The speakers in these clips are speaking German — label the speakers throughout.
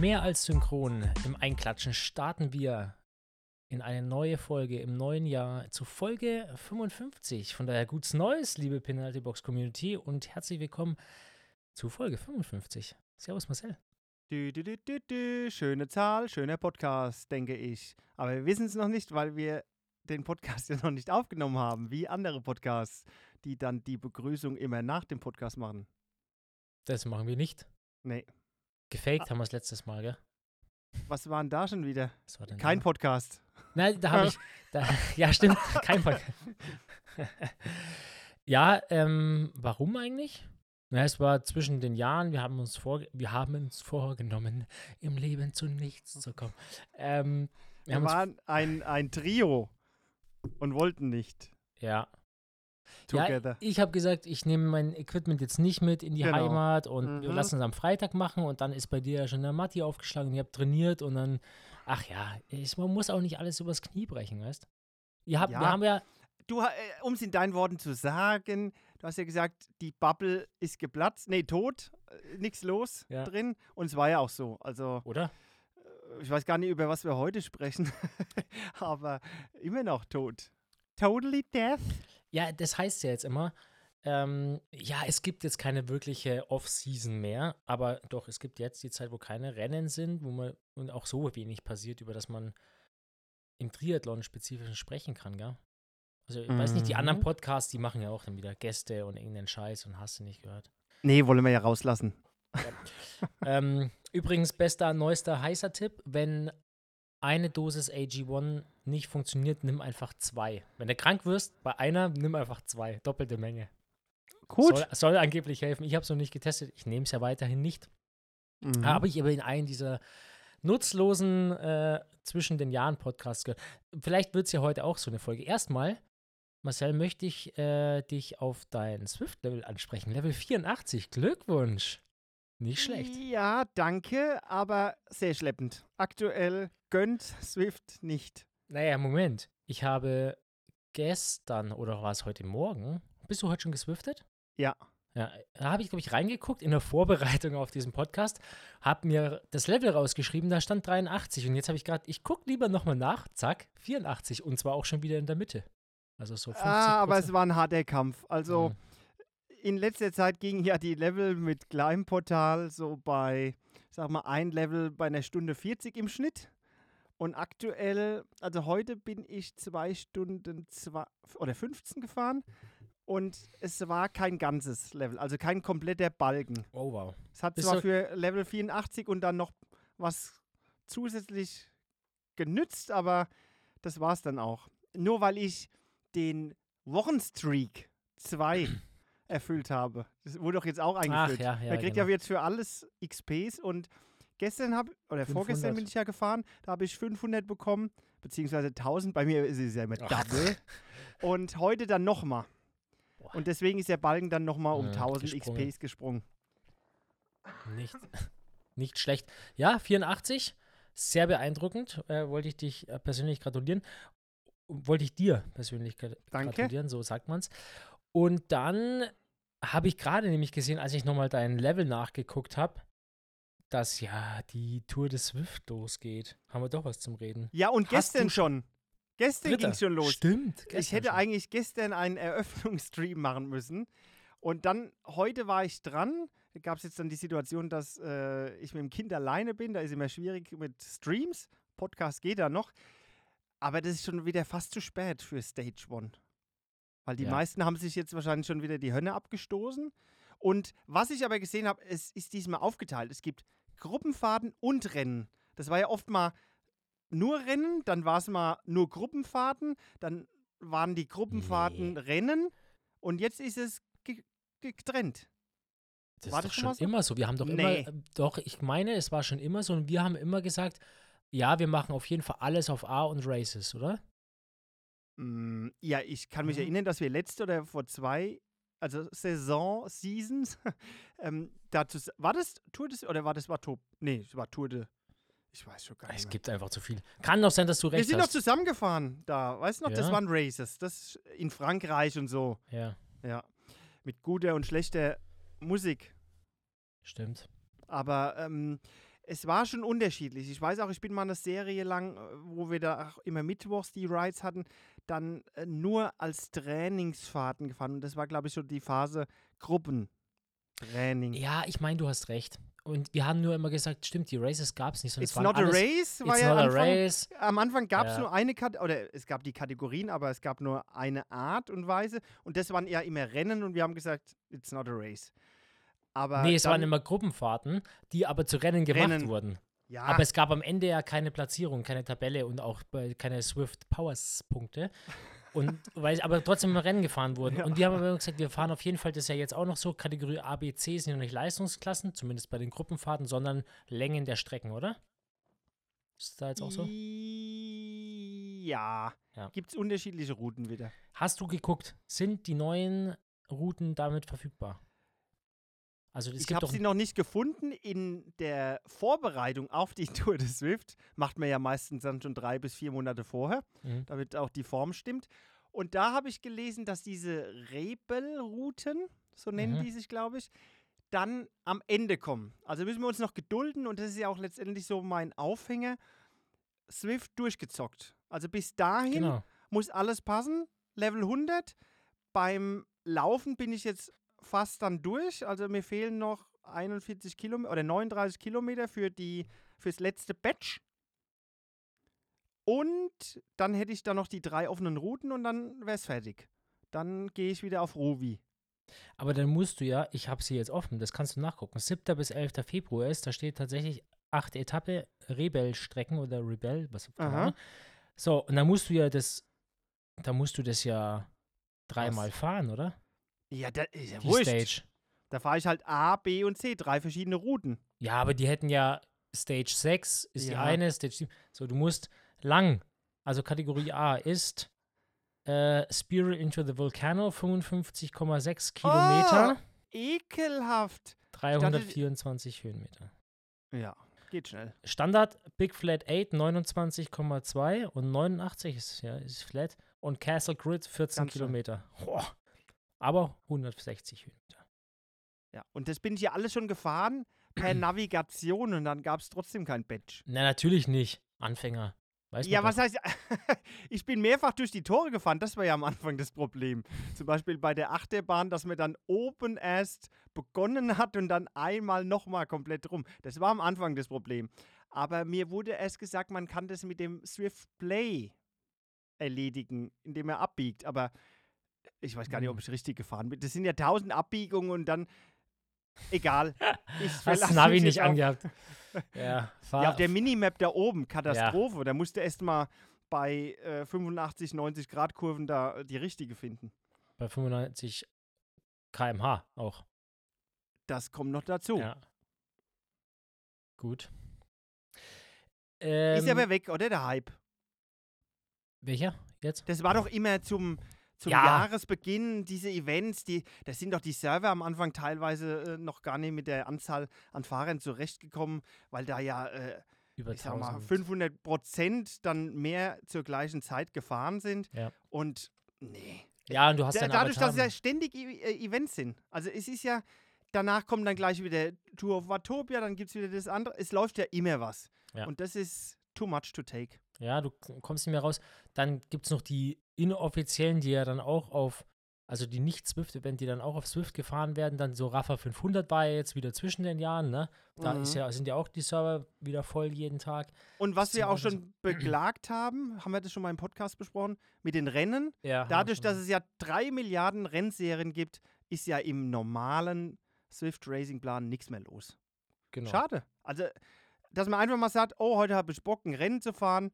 Speaker 1: Mehr als synchron. Im Einklatschen starten wir in eine neue Folge im neuen Jahr zu Folge 55. Von daher gutes Neues, liebe Penalty Box Community und herzlich willkommen zu Folge 55. Servus Marcel.
Speaker 2: Dü, dü, dü. Schöne Zahl, schöner Podcast, denke ich. Aber wir wissen es noch nicht, weil wir den Podcast ja noch nicht aufgenommen haben, wie andere Podcasts, die dann die Begrüßung immer nach dem Podcast machen.
Speaker 1: Das machen wir nicht.
Speaker 2: Nee.
Speaker 1: Gefaked haben wir es letztes Mal, gell?
Speaker 2: Was war denn da schon wieder? Kein
Speaker 1: da?
Speaker 2: Podcast.
Speaker 1: Nein, da habe ich. Da, ja, stimmt. Kein Podcast. ja, ähm, warum eigentlich? Na, es war zwischen den Jahren, wir haben uns, vor, wir haben uns vorgenommen, im Leben zu nichts zu kommen. Ähm, wir
Speaker 2: Wir waren ein, ein Trio und wollten nicht
Speaker 1: ja.
Speaker 2: Together.
Speaker 1: Ja, ich habe gesagt, ich nehme mein Equipment jetzt nicht mit in die
Speaker 2: Genau.
Speaker 1: Heimat und wir
Speaker 2: Mhm.
Speaker 1: lassen es am Freitag machen und dann ist bei dir ja schon der Matti aufgeschlagen und ihr habt trainiert und dann, ach ja, es, man muss auch nicht alles übers Knie brechen, weißt Ihr habt, Wir
Speaker 2: Ja.
Speaker 1: haben ja,
Speaker 2: Du, äh, um es in deinen Worten zu sagen, du hast ja gesagt, die Bubble ist geplatzt, nee, tot, äh, nichts los
Speaker 1: Ja.
Speaker 2: drin. Und es war ja auch so. Also,
Speaker 1: oder?
Speaker 2: äh, ich weiß gar nicht, über was wir heute sprechen, aber immer noch tot. Totally death?
Speaker 1: Ja, das heißt ja jetzt immer, ähm, ja, es gibt jetzt keine wirkliche Off-Season mehr, aber doch, es gibt jetzt die Zeit, wo keine Rennen sind, wo man und auch so wenig passiert, über das man im Triathlon spezifisch sprechen kann, gell? Also, ich weiß nicht, die anderen
Speaker 2: Mhm.
Speaker 1: Podcasts, die machen ja auch dann wieder Gäste und irgendeinen Scheiß und hast du nicht gehört.
Speaker 2: Nee, wollen wir ja rauslassen.
Speaker 1: ähm, übrigens, bester, neuester, heißer Tipp, wenn eine Dosis AG1 nicht funktioniert, nimm einfach zwei. Wenn du krank wirst, bei einer, nimm einfach zwei. Doppelte Menge.
Speaker 2: Gut.
Speaker 1: Soll, soll angeblich helfen. Ich habe es noch nicht getestet. Ich nehme es ja weiterhin nicht.
Speaker 2: Mhm.
Speaker 1: Habe ich aber in einen dieser nutzlosen äh, zwischen den Jahren Podcasts gehört. Vielleicht wird es ja heute auch so eine Folge. Erstmal, Marcel, möchte ich äh, dich auf dein Swift-Level ansprechen. Level 84. Glückwunsch. Nicht schlecht.
Speaker 2: Ja, danke, aber sehr schleppend. Aktuell gönnt Swift nicht.
Speaker 1: Naja, Moment. Ich habe gestern oder war es heute Morgen? Bist du heute schon geswiftet?
Speaker 2: Ja.
Speaker 1: Ja, da habe ich, glaube ich, reingeguckt in der Vorbereitung auf diesen Podcast, habe mir das Level rausgeschrieben, da stand 83 und jetzt habe ich gerade, ich gucke lieber nochmal nach, zack, 84 und zwar auch schon wieder in der Mitte. Also so 50
Speaker 2: Ah, aber es war ein harter Kampf. Also
Speaker 1: Mhm.
Speaker 2: in letzter Zeit gingen ja die Level mit Climbportal so bei, sag mal, ein Level bei einer Stunde 40 im Schnitt. Und aktuell, also heute bin ich zwei Stunden zwei, oder 15 gefahren und es war kein ganzes Level, also kein kompletter Balken.
Speaker 1: Oh wow.
Speaker 2: Es hat zwar für Level 84 und dann noch was zusätzlich genützt, aber das war es dann auch. Nur weil ich den Wochenstreak 2 erfüllt habe. Das wurde doch jetzt auch
Speaker 1: Ach
Speaker 2: eingeführt.
Speaker 1: ja, ja.
Speaker 2: Man kriegt
Speaker 1: genau.
Speaker 2: ja jetzt für alles XPs und gestern habe oder
Speaker 1: 500.
Speaker 2: vorgestern bin ich ja gefahren, da habe ich 500 bekommen, beziehungsweise 1000, bei mir ist es ja immer. Double. Und heute dann nochmal. Und deswegen ist der Balken dann nochmal um
Speaker 1: Ja,
Speaker 2: 1000
Speaker 1: gesprungen.
Speaker 2: XPs gesprungen.
Speaker 1: Nicht, nicht schlecht. Ja, 84, sehr beeindruckend. Äh, wollte ich dich äh, persönlich gratulieren. Wollte ich dir persönlich
Speaker 2: Danke.
Speaker 1: gratulieren, so sagt man es. Und dann habe ich gerade nämlich gesehen, als ich nochmal dein Level nachgeguckt habe, dass ja die Tour des Swift losgeht. Haben wir doch was zum Reden.
Speaker 2: Ja, und
Speaker 1: Hast
Speaker 2: gestern
Speaker 1: sch-
Speaker 2: schon. Gestern ging es schon los.
Speaker 1: Stimmt.
Speaker 2: ich hätte
Speaker 1: schon.
Speaker 2: eigentlich gestern einen Eröffnungsstream machen müssen. Und dann, heute war ich dran. Da gab es jetzt dann die Situation, dass äh, ich mit dem Kind alleine bin. Da ist immer schwierig mit Streams. Podcast geht da noch. Aber das ist schon wieder fast zu spät für Stage One. Weil die
Speaker 1: Ja.
Speaker 2: meisten haben sich jetzt wahrscheinlich schon wieder die Hönne abgestoßen. Und was ich aber gesehen habe, es ist diesmal aufgeteilt. Es gibt Gruppenfahrten und Rennen. Das war ja oft mal nur Rennen, dann war es mal nur Gruppenfahrten, dann waren die Gruppenfahrten Rennen und jetzt ist es ge ge- getrennt.
Speaker 1: Das
Speaker 2: War
Speaker 1: ist
Speaker 2: das
Speaker 1: doch
Speaker 2: schon so?
Speaker 1: immer so. Wir haben doch
Speaker 2: Nee.
Speaker 1: immer, äh, doch, ich meine, es war schon immer so und wir haben immer gesagt, ja, wir machen auf jeden Fall alles auf A und Races, oder?
Speaker 2: Mm, ja, ich kann mich
Speaker 1: Mhm.
Speaker 2: erinnern, dass wir letzte oder vor zwei, also Saison, Seasons, ähm, dazu, war das Tour des, oder war das war Tour, nee, es war Tour de, ich weiß schon gar nicht
Speaker 1: Es
Speaker 2: mehr.
Speaker 1: gibt einfach zu viel. Kann doch sein, dass du
Speaker 2: Wir
Speaker 1: recht
Speaker 2: sind noch
Speaker 1: hast.
Speaker 2: zusammengefahren da, weißt du noch, das
Speaker 1: Ja.
Speaker 2: waren Races, das in Frankreich und so,
Speaker 1: Ja,
Speaker 2: ja, mit guter und schlechter Musik.
Speaker 1: stimmt.
Speaker 2: Aber ähm, es war schon unterschiedlich. Ich weiß auch, ich bin mal eine Serie lang, äh, wo wir da auch immer mittwochs die Rides hatten, dann äh, nur als Trainingsfahrten gefahren. Und das war, glaube ich, schon die Phase Gruppentraining.
Speaker 1: Ja, ich meine, du hast recht. Und wir haben nur immer gesagt, stimmt, die Races gab es nicht. sondern es
Speaker 2: It's
Speaker 1: waren
Speaker 2: not a race war
Speaker 1: It's
Speaker 2: ja
Speaker 1: not a
Speaker 2: Anfang,
Speaker 1: race.
Speaker 2: am Anfang gab es
Speaker 1: Ja.
Speaker 2: nur eine Kategorie, oder es gab die Kategorien, aber es gab nur eine Art und Weise. Und das waren ja immer Rennen und wir haben gesagt, it's not a race. Aber
Speaker 1: Nee, es waren immer Gruppenfahrten, die aber zu Rennen gemacht
Speaker 2: Rennen.
Speaker 1: wurden.
Speaker 2: ja,
Speaker 1: Aber es gab am Ende ja keine Platzierung, keine Tabelle und auch keine Swift Powers Punkte. Und weil aber trotzdem immer Rennen gefahren wurden.
Speaker 2: Ja.
Speaker 1: Und wir haben aber gesagt, wir fahren auf jeden Fall, das ist ja jetzt auch noch so, Kategorie A, B, C sind ja nicht Leistungsklassen, zumindest bei den Gruppenfahrten, sondern Längen der Strecken, oder? Ist da jetzt auch so?
Speaker 2: Ja.
Speaker 1: Ja.
Speaker 2: Gibt es unterschiedliche Routen wieder.
Speaker 1: Hast du geguckt, sind die neuen Routen damit verfügbar? Also
Speaker 2: ich habe sie noch nicht gefunden. In der Vorbereitung auf die Tour de Swift macht man ja meistens dann schon drei bis vier Monate vorher,
Speaker 1: Mhm.
Speaker 2: damit auch die Form stimmt. Und da habe ich gelesen, dass diese Rebel-Routen, so nennen
Speaker 1: Mhm.
Speaker 2: die sich, glaube ich, dann am Ende kommen. Also müssen wir uns noch gedulden und das ist ja auch letztendlich so mein Aufhänger. Swift durchgezockt. Also bis dahin
Speaker 1: genau.
Speaker 2: muss alles passen. Level 100. Beim Laufen bin ich jetzt fast dann durch. Also mir fehlen noch 41 Kilometer oder 39 Kilometer für die fürs letzte Batch. Und dann hätte ich da noch die drei offenen Routen und dann wäre es fertig. Dann gehe ich wieder auf Rovi.
Speaker 1: Aber dann musst du ja, ich habe sie jetzt offen, das kannst du nachgucken. 7. bis 11. Februar ist, da steht tatsächlich achte Etappe Rebell-Strecken oder Rebell, was
Speaker 2: Aha.
Speaker 1: Ahnung. So, und dann musst du ja das, da musst du das ja dreimal
Speaker 2: Was?
Speaker 1: fahren, oder?
Speaker 2: Ja, das ist ja
Speaker 1: Die
Speaker 2: wurscht.
Speaker 1: Stage.
Speaker 2: Da fahre ich halt A, B und C, drei verschiedene Routen.
Speaker 1: Ja, aber die hätten ja Stage 6 ist die
Speaker 2: Ja.
Speaker 1: eine, Stage 7. So, du musst lang. Also Kategorie A ist äh, Spiral into the Volcano, 55,6 Kilometer,
Speaker 2: Ekelhaft.
Speaker 1: 324 Höhenmeter.
Speaker 2: Ja, geht schnell.
Speaker 1: Standard Big Flat 8 29,2 und 89 ist ja ist flat und Castle Grid 14
Speaker 2: Ganz.
Speaker 1: Kilometer. Boah. Aber 160 Höhenmeter.
Speaker 2: Ja, und das bin ich ja alles schon gefahren per Navigation und dann gab es trotzdem kein Badge.
Speaker 1: Na, natürlich nicht. Anfänger. Weiß
Speaker 2: Ja,
Speaker 1: doch.
Speaker 2: was heißt, ich bin mehrfach durch die Tore gefahren, das war ja am Anfang das Problem. Zum Beispiel bei der Achterbahn, dass man dann oben erst begonnen hat und dann einmal nochmal komplett rum. Das war am Anfang das Problem. Aber mir wurde erst gesagt, man kann das mit dem Swift Play erledigen, indem er abbiegt. Aber ich weiß gar nicht, ob
Speaker 1: Hm.
Speaker 2: ich richtig gefahren bin. Das sind ja tausend Abbiegungen und dann, egal. Ich
Speaker 1: Hast du Navi nicht angehabt. ja, fahr,
Speaker 2: ja, auf der Minimap da oben, Katastrophe. Da musste erst mal bei äh, 85, 90 Grad Kurven da äh, die richtige finden.
Speaker 1: bei 95 km/h auch.
Speaker 2: Das kommt noch dazu.
Speaker 1: Ja. Gut. Ähm,
Speaker 2: Ist aber weg, oder der Hype?
Speaker 1: welcher jetzt?
Speaker 2: Das war doch immer zum, zum
Speaker 1: Ja.
Speaker 2: Jahresbeginn, diese Events, die, das sind doch die Server am Anfang teilweise äh, noch gar nicht mit der Anzahl an Fahrern zurechtgekommen, weil da ja, äh,
Speaker 1: Über
Speaker 2: ich sag mal,
Speaker 1: 1000.
Speaker 2: 500 Prozent dann mehr zur gleichen Zeit gefahren sind.
Speaker 1: Ja.
Speaker 2: Und nee.
Speaker 1: Ja, und du hast
Speaker 2: Da,
Speaker 1: dann
Speaker 2: dadurch, dass es ja ständig E- äh, Events sind. Also es ist ja, danach kommt dann gleich wieder Tour of Watopia, dann gibt es wieder das andere. Es läuft ja immer was.
Speaker 1: Ja.
Speaker 2: Und das ist too much to take.
Speaker 1: Ja, du kommst nicht mehr raus. Dann gibt es noch die inoffiziellen, die ja dann auch auf, also die nicht Swift-Event, die dann auch auf Swift gefahren werden. Dann so Rafa 500 war ja jetzt wieder zwischen den Jahren, ne? Da ist
Speaker 2: Mhm.
Speaker 1: ja, sind ja auch die Server wieder voll jeden Tag.
Speaker 2: Und was wir auch schon beklagt haben, haben wir das schon mal im Podcast besprochen, mit den Rennen.
Speaker 1: Ja,
Speaker 2: Dadurch, dass es ja drei Milliarden Rennserien gibt, ist ja im normalen Swift Racing Plan nichts mehr los.
Speaker 1: genau.
Speaker 2: Schade. Also, dass man einfach mal sagt, oh, heute habe ich Bock, ein Rennen zu fahren.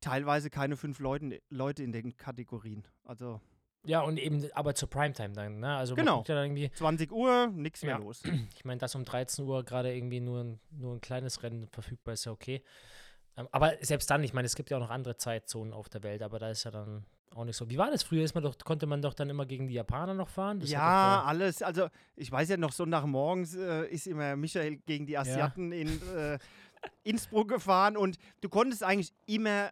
Speaker 2: Teilweise keine fünf Leuten, Leute in den Kategorien. Also
Speaker 1: Ja, und eben, aber zur Primetime dann, ne? Also
Speaker 2: Genau.
Speaker 1: ja irgendwie,
Speaker 2: 20 Uhr, nichts mehr
Speaker 1: Ja.
Speaker 2: los.
Speaker 1: ich meine, dass um 13 Uhr gerade irgendwie nur ein, nur ein kleines Rennen verfügbar ist, ja okay. Ähm, aber selbst dann, ich meine, es gibt ja auch noch andere Zeitzonen auf der Welt, aber da ist ja dann auch nicht so. Wie war das früher? Ist man doch, konnte man doch dann immer gegen die Japaner noch fahren? Das
Speaker 2: ja, alles. Also, ich weiß ja noch, Sonntagmorgens äh, ist immer Michael gegen die Asiaten in äh, Innsbruck gefahren und du konntest eigentlich immer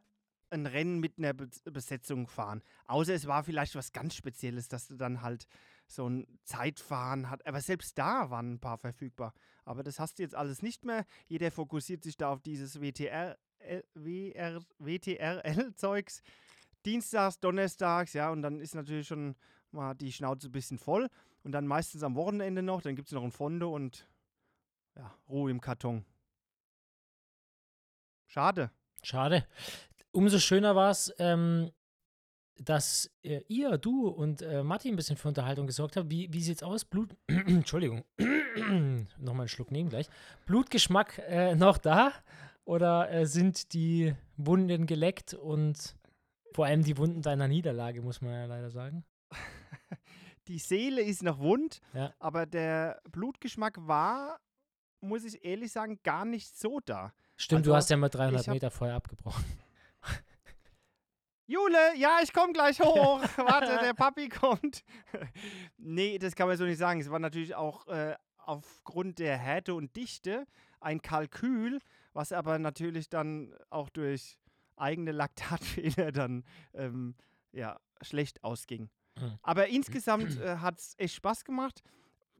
Speaker 2: ein Rennen mit einer Be Besetzung fahren. Außer es war vielleicht was ganz Spezielles, dass du dann halt so ein Zeitfahren hat. Aber selbst da waren ein paar verfügbar. Aber das hast du jetzt alles nicht mehr. Jeder fokussiert sich da auf dieses WTR, äh, WTRL-Zeugs. Dienstags, Donnerstags, ja, und dann ist natürlich schon mal die Schnauze ein bisschen voll. Und dann meistens am Wochenende noch, dann gibt es noch ein Fondo und ja, Ruhe im Karton. Schade.
Speaker 1: Schade. Umso schöner war es, ähm, dass äh, ihr, du und äh, Matti ein bisschen für Unterhaltung gesorgt habt. Wie, wie sieht's aus? Blut. Entschuldigung. Nochmal einen Schluck nehmen gleich. Blutgeschmack äh, noch da? Oder äh, sind die Wunden geleckt und vor allem die Wunden deiner Niederlage, muss man ja leider sagen?
Speaker 2: Die Seele ist noch wund,
Speaker 1: Ja.
Speaker 2: aber der Blutgeschmack war, muss ich ehrlich sagen, gar nicht so da.
Speaker 1: Stimmt,
Speaker 2: Also,
Speaker 1: du hast ja mal 300
Speaker 2: ich hab-
Speaker 1: Meter vorher abgebrochen.
Speaker 2: Jule, ja, ich komme gleich hoch. Warte, der Papi kommt. nee, das kann man so nicht sagen. Es war natürlich auch äh, aufgrund der Härte und Dichte ein Kalkül, was aber natürlich dann auch durch eigene Laktatfehler dann ähm, ja, schlecht ausging.
Speaker 1: Hm.
Speaker 2: Aber insgesamt äh, hat es echt Spaß gemacht.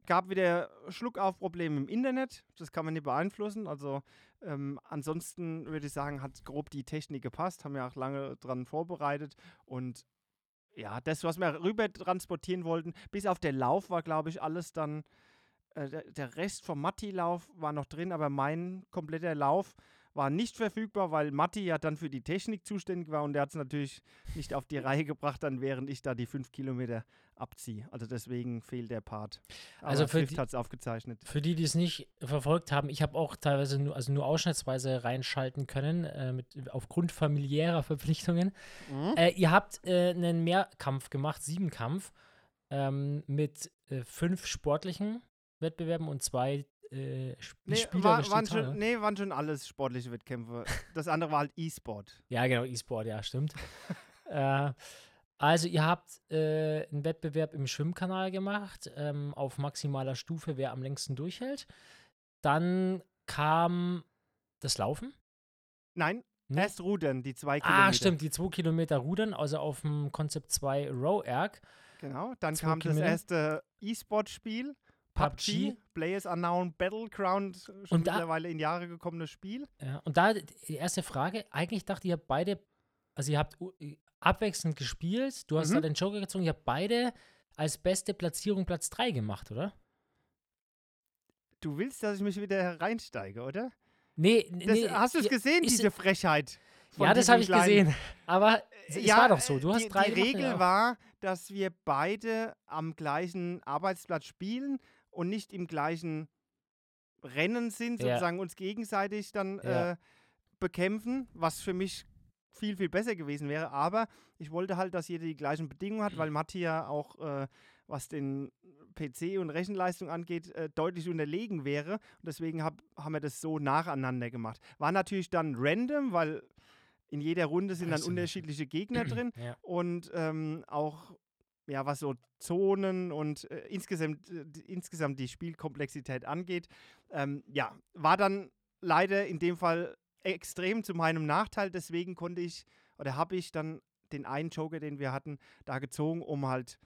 Speaker 2: Gab wieder Schluckaufprobleme im Internet. Das kann man nicht beeinflussen. Also ähm, ansonsten würde ich sagen, hat grob die Technik gepasst. Haben wir auch lange dran vorbereitet. Und ja, das, was wir rüber transportieren wollten, bis auf der Lauf war, glaube ich, alles dann. Äh, der, der Rest vom Matti-Lauf war noch drin, aber mein kompletter Lauf war nicht verfügbar, weil Matti ja dann für die Technik zuständig war und der hat es natürlich nicht auf die Reihe gebracht, dann während ich da die fünf Kilometer abziehe. Also deswegen fehlt der Part. Aber
Speaker 1: Also für
Speaker 2: Swift hat es aufgezeichnet.
Speaker 1: Für die, die es nicht verfolgt haben, ich habe auch teilweise nur, also nur ausschnittsweise reinschalten können, äh, mit, aufgrund familiärer Verpflichtungen.
Speaker 2: Mhm.
Speaker 1: Äh, ihr habt äh, einen Mehrkampf gemacht, Siebenkampf, ähm, mit äh, fünf sportlichen Wettbewerben und zwei äh,
Speaker 2: Nee,
Speaker 1: Spieler
Speaker 2: war, waren schon, nee, waren schon alles sportliche Wettkämpfe. Das andere war halt E-Sport.
Speaker 1: Ja, genau, E-Sport, ja, stimmt. äh, also, ihr habt äh, einen Wettbewerb im Schwimmkanal gemacht, ähm, auf maximaler Stufe, wer am längsten durchhält. Dann kam das Laufen.
Speaker 2: Nein,
Speaker 1: Nee?
Speaker 2: erst Rudern, die zwei Kilometer.
Speaker 1: Ah, stimmt, die 2 Kilometer Rudern, also auf dem Concept 2 Row Erg.
Speaker 2: Genau, dann
Speaker 1: Zwei
Speaker 2: kam das
Speaker 1: Kilometer.
Speaker 2: erste E-Sport-Spiel.
Speaker 1: PUBG.
Speaker 2: Players Unknown Battleground, schon
Speaker 1: Und da-
Speaker 2: mittlerweile in Jahre gekommenes Spiel.
Speaker 1: Ja, und da die erste Frage, eigentlich dachte ich, ihr habt beide, also ihr habt u- abwechselnd gespielt, du hast
Speaker 2: Mhm.
Speaker 1: da den Joker gezogen, ihr habt beide als beste Platzierung Platz 3 gemacht, oder?
Speaker 2: Du willst, dass ich mich wieder hereinsteige, oder?
Speaker 1: Nee,
Speaker 2: Das,
Speaker 1: nee
Speaker 2: hast du es gesehen,
Speaker 1: ist-
Speaker 2: diese Frechheit?
Speaker 1: Ja, das habe ich
Speaker 2: kleinen-
Speaker 1: gesehen. Aber es
Speaker 2: Ja,
Speaker 1: war doch so. Du
Speaker 2: äh,
Speaker 1: hast
Speaker 2: die,
Speaker 1: drei
Speaker 2: Die Regel war, dass wir beide am gleichen Arbeitsplatz spielen und nicht im gleichen Rennen sind,
Speaker 1: Ja.
Speaker 2: sozusagen uns gegenseitig dann
Speaker 1: Ja.
Speaker 2: äh, bekämpfen, was für mich viel, viel besser gewesen wäre. Aber ich wollte halt, dass jeder die gleichen Bedingungen hat, weil Matti ja auch, äh, was den PC und Rechenleistung angeht, äh, deutlich unterlegen wäre. Und deswegen hab, haben wir das so nacheinander gemacht. War natürlich dann random, weil in jeder Runde sind dann unterschiedliche Gegner drin
Speaker 1: Ja.
Speaker 2: und ähm, auch ja, was so Zonen und äh, insgesamt, äh, die- insgesamt die Spielkomplexität angeht. Ähm, ja, war dann leider in dem Fall extrem zu meinem Nachteil. Deswegen konnte ich oder habe ich dann den einen Joker, den wir hatten, da gezogen, um halt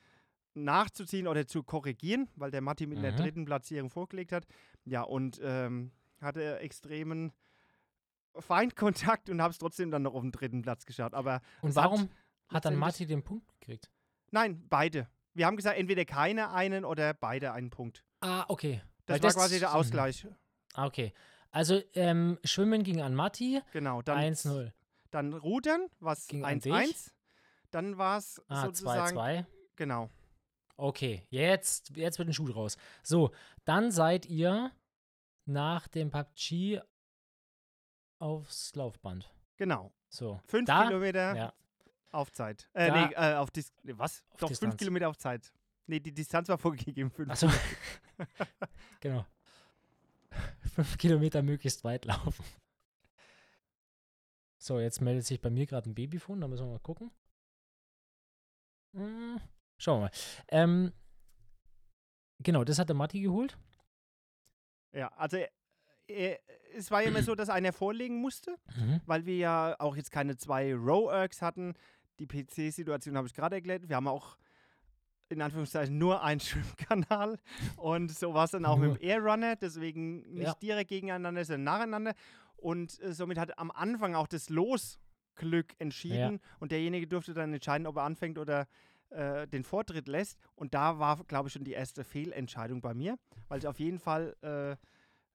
Speaker 2: nachzuziehen oder zu korrigieren, weil der Matti mit der
Speaker 1: Mhm.
Speaker 2: dritten Platzierung vorgelegt hat. Ja, und ähm, hatte extremen Feindkontakt und habe es trotzdem dann noch auf den dritten Platz geschafft. Aber
Speaker 1: Und warum hat, dann Matti den Punkt gekriegt?
Speaker 2: Nein, beide. Wir haben gesagt, entweder keiner einen oder beide einen Punkt.
Speaker 1: Ah, okay.
Speaker 2: Das
Speaker 1: Weil
Speaker 2: war quasi der. Ausgleich.
Speaker 1: Ah, okay. Also, ähm, Schwimmen ging an Matti,
Speaker 2: Genau. Dann,
Speaker 1: 1-0.
Speaker 2: dann Rudern, was
Speaker 1: Ging an
Speaker 2: 1-1. Dann war es
Speaker 1: Ah,
Speaker 2: sozusagen.
Speaker 1: 2-2.
Speaker 2: Genau.
Speaker 1: Okay, jetzt, jetzt wird ein Schuh draus. So, dann seid ihr nach dem PUBG aufs Laufband.
Speaker 2: Genau.
Speaker 1: So.
Speaker 2: Fünf
Speaker 1: da,
Speaker 2: Kilometer
Speaker 1: Ja,
Speaker 2: auf Zeit. Äh,
Speaker 1: Da-
Speaker 2: nee, äh, auf Dis nee, was?
Speaker 1: Auf
Speaker 2: Doch, fünf
Speaker 1: Distanz.
Speaker 2: Kilometer auf Zeit. Nee, die Distanz war vorgegeben. Fünf
Speaker 1: Achso. genau. Fünf Kilometer möglichst weit laufen. So, jetzt meldet sich bei mir gerade ein Babyfon, da müssen wir mal gucken. Hm, schauen wir mal. Ähm, genau, das hat der Matti geholt.
Speaker 2: Ja, also äh, äh, es war ja immer so, dass einer vorlegen musste,
Speaker 1: Mhm.
Speaker 2: weil wir ja auch jetzt keine zwei Row-Ergs hatten. Die PC-Situation habe ich gerade erklärt. Wir haben auch in Anführungszeichen nur einen Schwimmkanal und so war es dann auch mit dem Airrunner, deswegen nicht
Speaker 1: Ja.
Speaker 2: direkt gegeneinander, sondern nacheinander. Und äh, somit hat am Anfang auch das Losglück entschieden und derjenige durfte dann entscheiden, ob er anfängt oder äh, den Vortritt lässt. Und da war, glaube ich, schon die erste Fehlentscheidung bei mir, weil ich auf jeden Fall äh,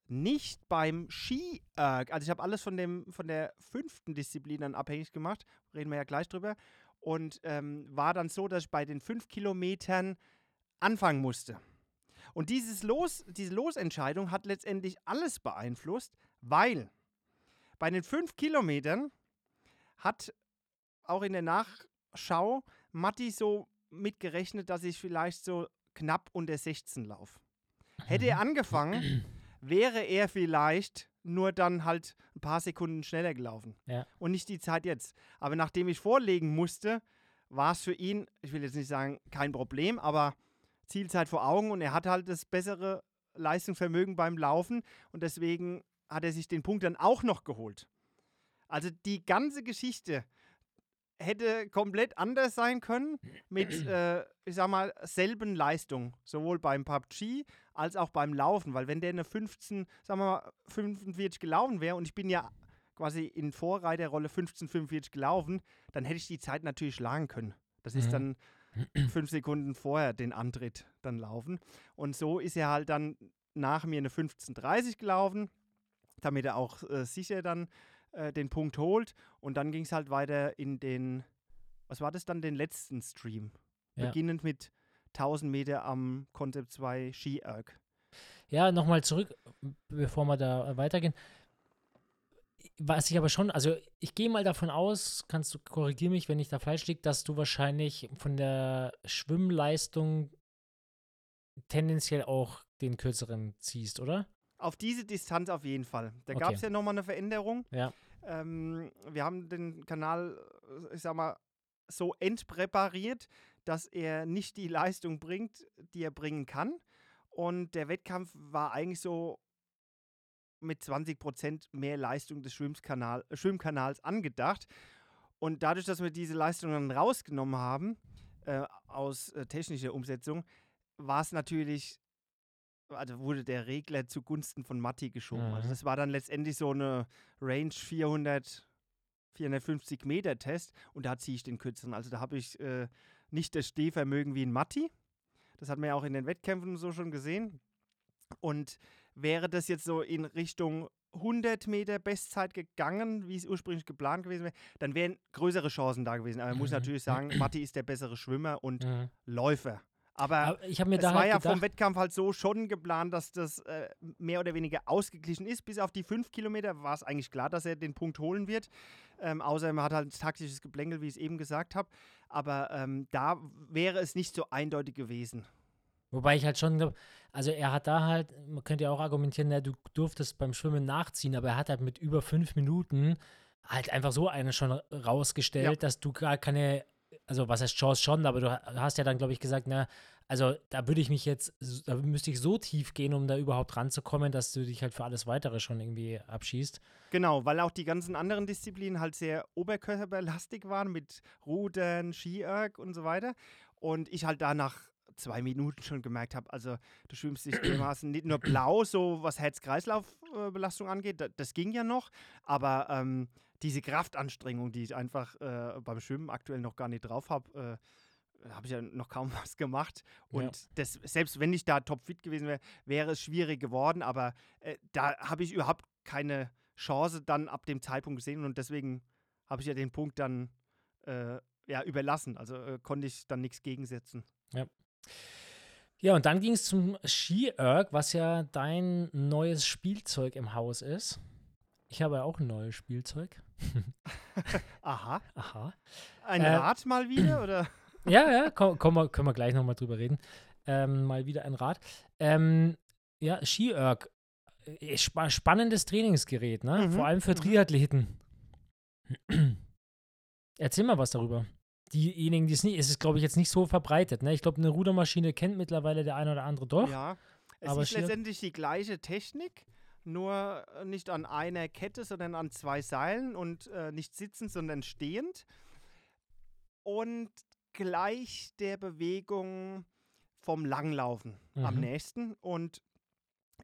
Speaker 2: nicht beim Ski, äh, also ich habe alles von, dem, von der fünften Disziplin dann abhängig gemacht, reden wir ja gleich drüber, und ähm, war dann so, dass ich bei den fünf Kilometern anfangen musste. Und dieses Los, diese Losentscheidung hat letztendlich alles beeinflusst, weil bei den fünf Kilometern hat auch in der Nachschau Matti so mitgerechnet, dass ich vielleicht so knapp unter 16 laufe. Hätte er angefangen, wäre er vielleicht nur dann halt ein paar Sekunden schneller gelaufen.
Speaker 1: Ja.
Speaker 2: Und nicht die Zeit jetzt. Aber nachdem ich vorlegen musste, war es für ihn, ich will jetzt nicht sagen, kein Problem, aber Zielzeit vor Augen und er hat halt das bessere Leistungsvermögen beim Laufen und deswegen hat er sich den Punkt dann auch noch geholt. Also die ganze Geschichte hätte komplett anders sein können mit, äh, ich sag mal, selben Leistung, sowohl beim PUBG als auch beim Laufen, weil wenn der eine 15, sagen wir mal, 45 gelaufen wäre und ich bin ja quasi in Vorreiterrolle 15,45 gelaufen, dann hätte ich die Zeit natürlich schlagen können. Das ist
Speaker 1: Mhm.
Speaker 2: dann fünf Sekunden vorher den Antritt dann laufen. Und so ist er halt dann nach mir eine 15,30 gelaufen, damit er auch äh, sicher dann äh, den Punkt holt. Und dann ging es halt weiter in den, was war das dann, den letzten Stream.
Speaker 1: Ja.
Speaker 2: Beginnend mit 1000 Meter am Concept 2 Ski-Erg.
Speaker 1: Ja, nochmal zurück, bevor wir da weitergehen. Was ich aber schon, also ich gehe mal davon aus, kannst du korrigieren mich, wenn ich da falsch liege, dass du wahrscheinlich von der Schwimmleistung tendenziell auch den kürzeren ziehst, oder?
Speaker 2: Auf diese Distanz auf jeden Fall. Da
Speaker 1: Okay.
Speaker 2: gab es ja nochmal eine Veränderung.
Speaker 1: Ja.
Speaker 2: Ähm, wir haben den Kanal, äh, ich sag mal, so entpräpariert, dass er nicht die Leistung bringt, die er bringen kann. Und der Wettkampf war eigentlich so mit 20% mehr Leistung des Schwimmkanal, äh, Schwimmkanals angedacht. Und dadurch, dass wir diese Leistung dann rausgenommen haben, äh, aus äh, technischer Umsetzung, war es natürlich, also wurde der Regler zugunsten von Matti geschoben. Also
Speaker 1: Mhm.
Speaker 2: das war dann letztendlich so eine Range 400, 450 Meter Test und da ziehe ich den kürzeren. Also da habe ich äh, nicht das Stehvermögen wie ein Matti. Das hat man ja auch in den Wettkämpfen so schon gesehen. Und wäre das jetzt so in Richtung 100 Meter Bestzeit gegangen, wie es ursprünglich geplant gewesen wäre, dann wären größere Chancen da gewesen. Aber man muss
Speaker 1: Mhm.
Speaker 2: natürlich sagen, Matti ist der bessere Schwimmer und
Speaker 1: Mhm.
Speaker 2: Läufer. Aber
Speaker 1: Aber
Speaker 2: es war
Speaker 1: halt
Speaker 2: ja
Speaker 1: gedacht,
Speaker 2: vom Wettkampf halt so schon geplant, dass das äh, mehr oder weniger ausgeglichen ist. Bis auf die fünf Kilometer war es eigentlich klar, dass er den Punkt holen wird. Ähm, außer man hat halt ein taktisches Geplänkel, wie ich es eben gesagt habe. Aber ähm, da wäre es nicht so eindeutig gewesen.
Speaker 1: Wobei ich halt schon glaube, also er hat da halt, man könnte ja auch argumentieren, na, du durftest beim Schwimmen nachziehen, aber er hat halt mit über fünf Minuten halt einfach so eine schon rausgestellt,
Speaker 2: Ja.
Speaker 1: dass du gar keine, also was heißt Chance schon, aber du ha- hast ja dann, glaube ich, gesagt, na, also da würde ich mich jetzt, da müsste ich so tief gehen, um da überhaupt ranzukommen, dass du dich halt für alles Weitere schon irgendwie abschießt.
Speaker 2: Genau, weil auch die ganzen anderen Disziplinen halt sehr oberkörperlastig waren mit Rudern, Ski-Erg und so weiter. Und ich halt da nach zwei Minuten schon gemerkt habe, also du schwimmst dich dermaßen nicht nur blau, so was Herz-Kreislauf-Belastung angeht, da, das ging ja noch, aber ähm, diese Kraftanstrengung, die ich einfach äh, beim Schwimmen aktuell noch gar nicht drauf habe, äh, habe ich ja noch kaum was gemacht. Und
Speaker 1: Ja.
Speaker 2: das, selbst wenn ich da topfit gewesen wäre, wäre es schwierig geworden, aber äh, da habe ich überhaupt keine Chance dann ab dem Zeitpunkt gesehen und deswegen habe ich ja den Punkt dann äh, ja, überlassen. Also äh, konnte ich dann nichts gegensetzen.
Speaker 1: Ja, und dann ging es zum Ski-Erg, was ja dein neues Spielzeug im Haus ist. Ich habe ja auch ein neues Spielzeug.
Speaker 2: Aha.
Speaker 1: Aha.
Speaker 2: Ein
Speaker 1: Äh,
Speaker 2: Rad mal wieder oder?
Speaker 1: Ja, ja, komm, komm, können wir gleich nochmal drüber reden. Ähm, mal wieder ein Rad. Ähm, ja, Ski-Erg. Äh, spa spannendes Trainingsgerät, ne?
Speaker 2: Mhm,
Speaker 1: Vor allem für
Speaker 2: mhm.
Speaker 1: Triathleten. Erzähl mal was darüber. Diejenigen, die es nicht, es ist, glaube ich, jetzt nicht so verbreitet, ne? Ich glaube, eine Rudermaschine kennt mittlerweile der eine oder andere doch.
Speaker 2: Ja. Es
Speaker 1: aber
Speaker 2: ist letztendlich die gleiche Technik, nur äh, nicht an einer Kette, sondern an zwei Seilen und äh, nicht sitzend, sondern stehend. Und gleich der Bewegung vom Langlaufen am
Speaker 1: Mhm.
Speaker 2: nächsten und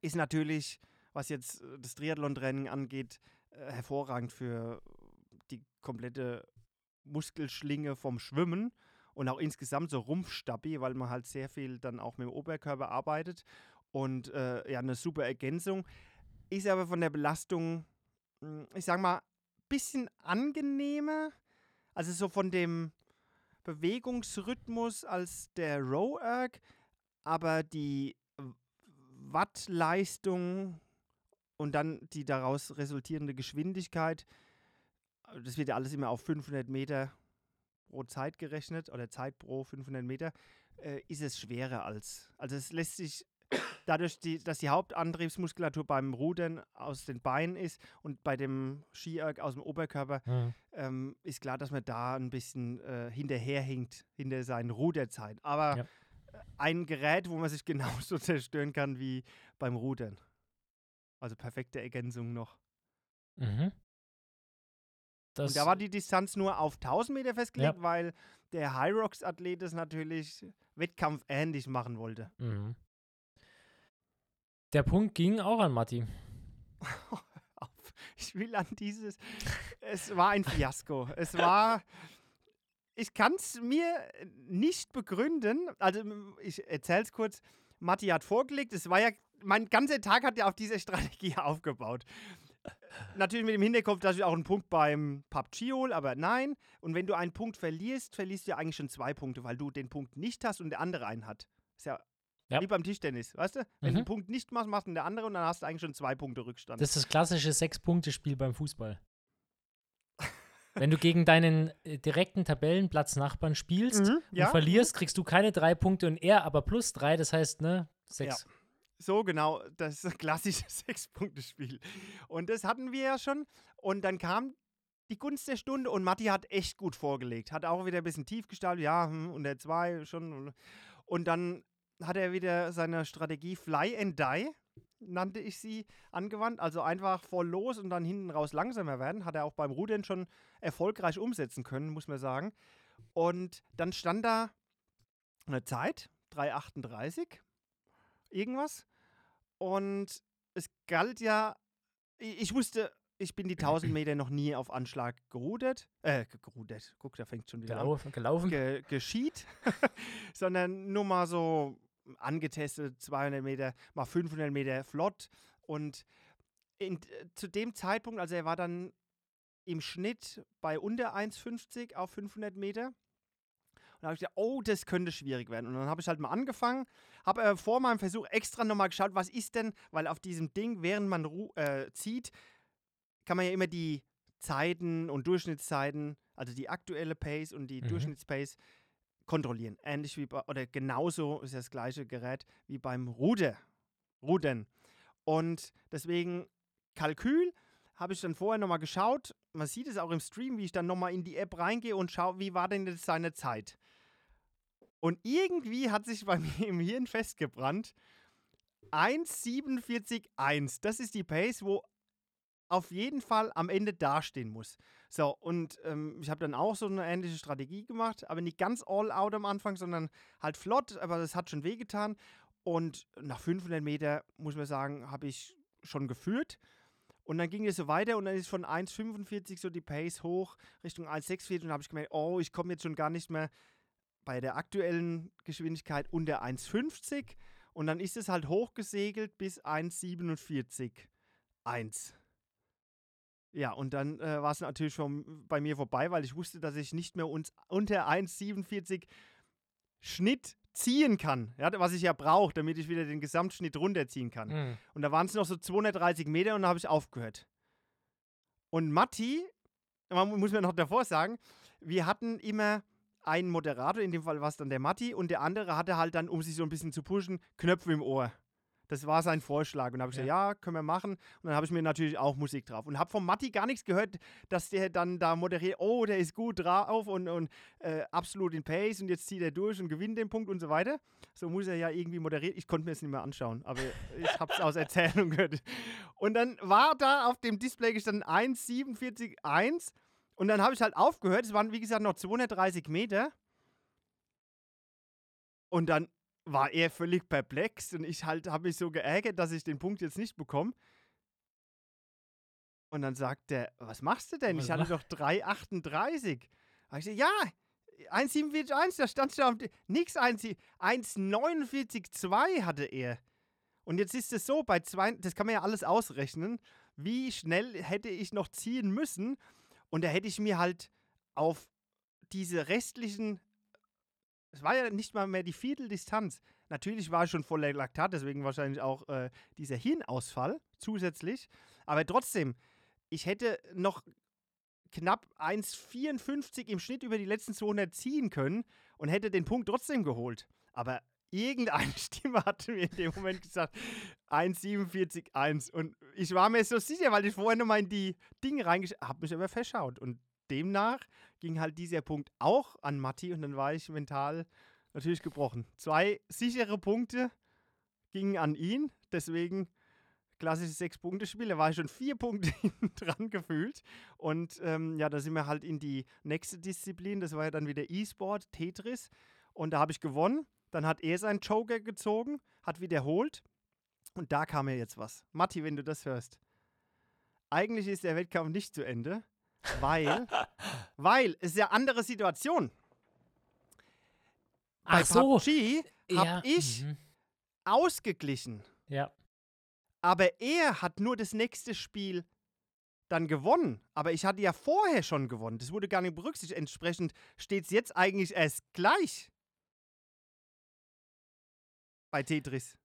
Speaker 2: ist natürlich, was jetzt äh, das Triathlon-Rennen angeht, äh, hervorragend für die komplette Muskelschlinge vom Schwimmen und auch insgesamt so Rumpfstabi, weil man halt sehr viel dann auch mit dem Oberkörper arbeitet und äh, ja, eine super Ergänzung. Ist aber von der Belastung, mh, ich sag mal, bisschen angenehmer, also so von dem Bewegungsrhythmus als der Row Erg, aber die Wattleistung und dann die daraus resultierende Geschwindigkeit, das wird ja alles immer auf 500 Meter pro Zeit gerechnet oder Zeit pro 500 Meter, äh, ist es schwerer als. Also es lässt sich dadurch, die, dass die Hauptantriebsmuskulatur beim Rudern aus den Beinen ist und bei dem Skierg aus dem Oberkörper,
Speaker 1: Mhm.
Speaker 2: ähm, ist klar, dass man da ein bisschen äh, hinterherhinkt hinter seinen Ruderzeit. Aber
Speaker 1: Ja.
Speaker 2: ein Gerät, wo man sich genauso zerstören kann wie beim Rudern. Also perfekte Ergänzung noch.
Speaker 1: Mhm. Das,
Speaker 2: Und da war die Distanz nur auf 1000 Meter festgelegt, weil der Hyrox-Athlet es natürlich wettkampfähnlich machen wollte.
Speaker 1: mhm. Der Punkt ging auch an Matti.
Speaker 2: Ich will an dieses. Es war ein Fiasko. Es war. Ich kann es mir nicht begründen. Also, ich erzähle es kurz. Matti hat vorgelegt. Es war ja. Mein ganzer Tag hat ja auf dieser Strategie aufgebaut. Natürlich mit dem Hinterkopf, dass ich auch einen Punkt beim PUBG hole, aber nein. Und wenn du einen Punkt verlierst, verlierst du ja eigentlich schon zwei Punkte, weil du den Punkt nicht hast und der andere einen hat. Ist ja,
Speaker 1: Ja.
Speaker 2: wie beim Tischtennis, weißt du? Wenn du
Speaker 1: Mhm.
Speaker 2: den Punkt nicht machst, machst du der andere und dann hast du eigentlich schon zwei Punkte Rückstand.
Speaker 1: Das ist das klassische Sechs-Punkte-Spiel beim Fußball. Wenn du gegen deinen äh, direkten Tabellenplatznachbarn spielst
Speaker 2: Mhm,
Speaker 1: und verlierst, kriegst du keine drei Punkte und er aber plus drei, das heißt, ne, sechs.
Speaker 2: So genau, das ist ein klassisches Sechs-Punkte-Spiel. Und das hatten wir ja schon. Und dann kam die Gunst der Stunde und Matti hat echt gut vorgelegt. Hat auch wieder ein bisschen tief gestartet, ja, hm, und der zwei schon. Und dann hat er wieder seine Strategie Fly and Die, nannte ich sie, angewandt. Also einfach voll los und dann hinten raus langsamer werden. Hat er auch beim Rudern schon erfolgreich umsetzen können, muss man sagen. Und dann stand da eine Zeit, 3,38, irgendwas. Und es galt ja, ich wusste, ich bin die 1000 Meter noch nie auf Anschlag gerudert. Äh, ge- gerudert. Guck, da fängt schon wieder an
Speaker 1: Gelaufen. gelaufen.
Speaker 2: ge geschieht, sondern nur mal so angetestet, 200 Meter, mal 500 Meter flott. Und in, zu dem Zeitpunkt, also er war dann im Schnitt bei unter 1,50 auf 500 Meter. Und da habe ich gedacht, oh, das könnte schwierig werden. Und dann habe ich halt mal angefangen, habe äh, vor meinem Versuch extra nochmal geschaut, was ist denn, weil auf diesem Ding, während man äh, zieht, kann man ja immer die Zeiten und Durchschnittszeiten, also die aktuelle Pace und die
Speaker 1: Mhm.
Speaker 2: Durchschnittspace kontrollieren. Ähnlich wie bei, oder genauso ist das gleiche Gerät wie beim Ruder, Rudern. Und deswegen Kalkül habe ich dann vorher nochmal geschaut. Man sieht es auch im Stream, wie ich dann nochmal in die App reingehe und schaue, wie war denn jetzt seine Zeit. Und irgendwie hat sich bei mir im Hirn festgebrannt, 1,47,1. Das ist die Pace, wo auf jeden Fall am Ende dastehen muss. So, und ähm, ich habe dann auch so eine ähnliche Strategie gemacht, aber nicht ganz all out am Anfang, sondern halt flott, aber das hat schon wehgetan. Und nach 500 Meter, muss man sagen, habe ich schon geführt. Und dann ging es so weiter und dann ist von 1,45 so die Pace hoch Richtung 1,64 und habe ich gemerkt, oh, ich komme jetzt schon gar nicht mehr bei der aktuellen Geschwindigkeit unter 1,50 und dann ist es halt hochgesegelt bis 1,47. 1. Ja, und dann äh, war es natürlich schon bei mir vorbei, weil ich wusste, dass ich nicht mehr uns unter 1,47 Schnitt ziehen kann. Ja, was ich ja brauche, damit ich wieder den Gesamtschnitt runterziehen kann.
Speaker 1: Mhm.
Speaker 2: Und da waren es noch so 230 Meter und da habe ich aufgehört. Und Matti, man mu- muss mir noch davor sagen, wir hatten immer einen Moderator, in dem Fall war es dann der Matti, und der andere hatte halt dann, um sich so ein bisschen zu pushen, Knöpfe im Ohr. Das war sein Vorschlag. Und dann habe ich
Speaker 1: Ja.
Speaker 2: gesagt, ja, können wir machen. Und dann habe ich mir natürlich auch Musik drauf. Und habe von Matti gar nichts gehört, dass der dann da moderiert, oh, der ist gut drauf und, und äh, absolut in Pace und jetzt zieht er durch und gewinnt den Punkt und so weiter. So muss er ja irgendwie moderieren. Ich konnte mir das nicht mehr anschauen, aber ich habe es aus Erzählung gehört. Und dann war da auf dem Display gestanden 1,47,1 und dann habe ich halt aufgehört. Es waren, wie gesagt, noch 230 Meter. Und dann war er völlig perplex und ich halt habe mich so geärgert, dass ich den Punkt jetzt nicht bekomme. Und dann sagt er, was machst du denn?
Speaker 1: Was
Speaker 2: ich hatte doch 3,38. Hab ich gesagt, ja, 1,47,1, da stand schon nix 1, 1,49,2 hatte er. Und jetzt ist es so, bei zwei, das kann man ja alles ausrechnen, wie schnell hätte ich noch ziehen müssen. Und da hätte ich mir halt auf diese restlichen, es war ja nicht mal mehr die Vierteldistanz. Natürlich war ich schon voller Laktat, deswegen wahrscheinlich auch äh, dieser Hirnausfall zusätzlich. Aber trotzdem, ich hätte noch knapp 1,54 im Schnitt über die letzten 200 ziehen können und hätte den Punkt trotzdem geholt. Aber irgendeine Stimme hatte mir in dem Moment gesagt, 1,47,1. Und ich war mir so sicher, weil ich vorher nochmal in die Dinge reingeschaut habe, mich aber verschaut. Und demnach ging halt dieser Punkt auch an Matti und dann war ich mental natürlich gebrochen. Zwei sichere Punkte gingen an ihn, deswegen klassisches Sechs-Punkte-Spiel. Da war ich schon vier Punkte dran gefühlt. Und ähm, ja, da sind wir halt in die nächste Disziplin. Das war ja dann wieder E-Sport, Tetris. Und da habe ich gewonnen. Dann hat er seinen Joker gezogen, hat wiederholt. Und da kam mir jetzt was. Matti, wenn du das hörst. Eigentlich ist der Wettkampf nicht zu Ende, weil, weil es ist ja andere Situation. Bei
Speaker 1: Ach so.
Speaker 2: PUBG habe
Speaker 1: Ja.
Speaker 2: ich
Speaker 1: Mhm.
Speaker 2: ausgeglichen.
Speaker 1: Ja.
Speaker 2: Aber er hat nur das nächste Spiel dann gewonnen. Aber ich hatte ja vorher schon gewonnen. Das wurde gar nicht berücksichtigt. Entsprechend steht es jetzt eigentlich erst gleich. Bei Tetris.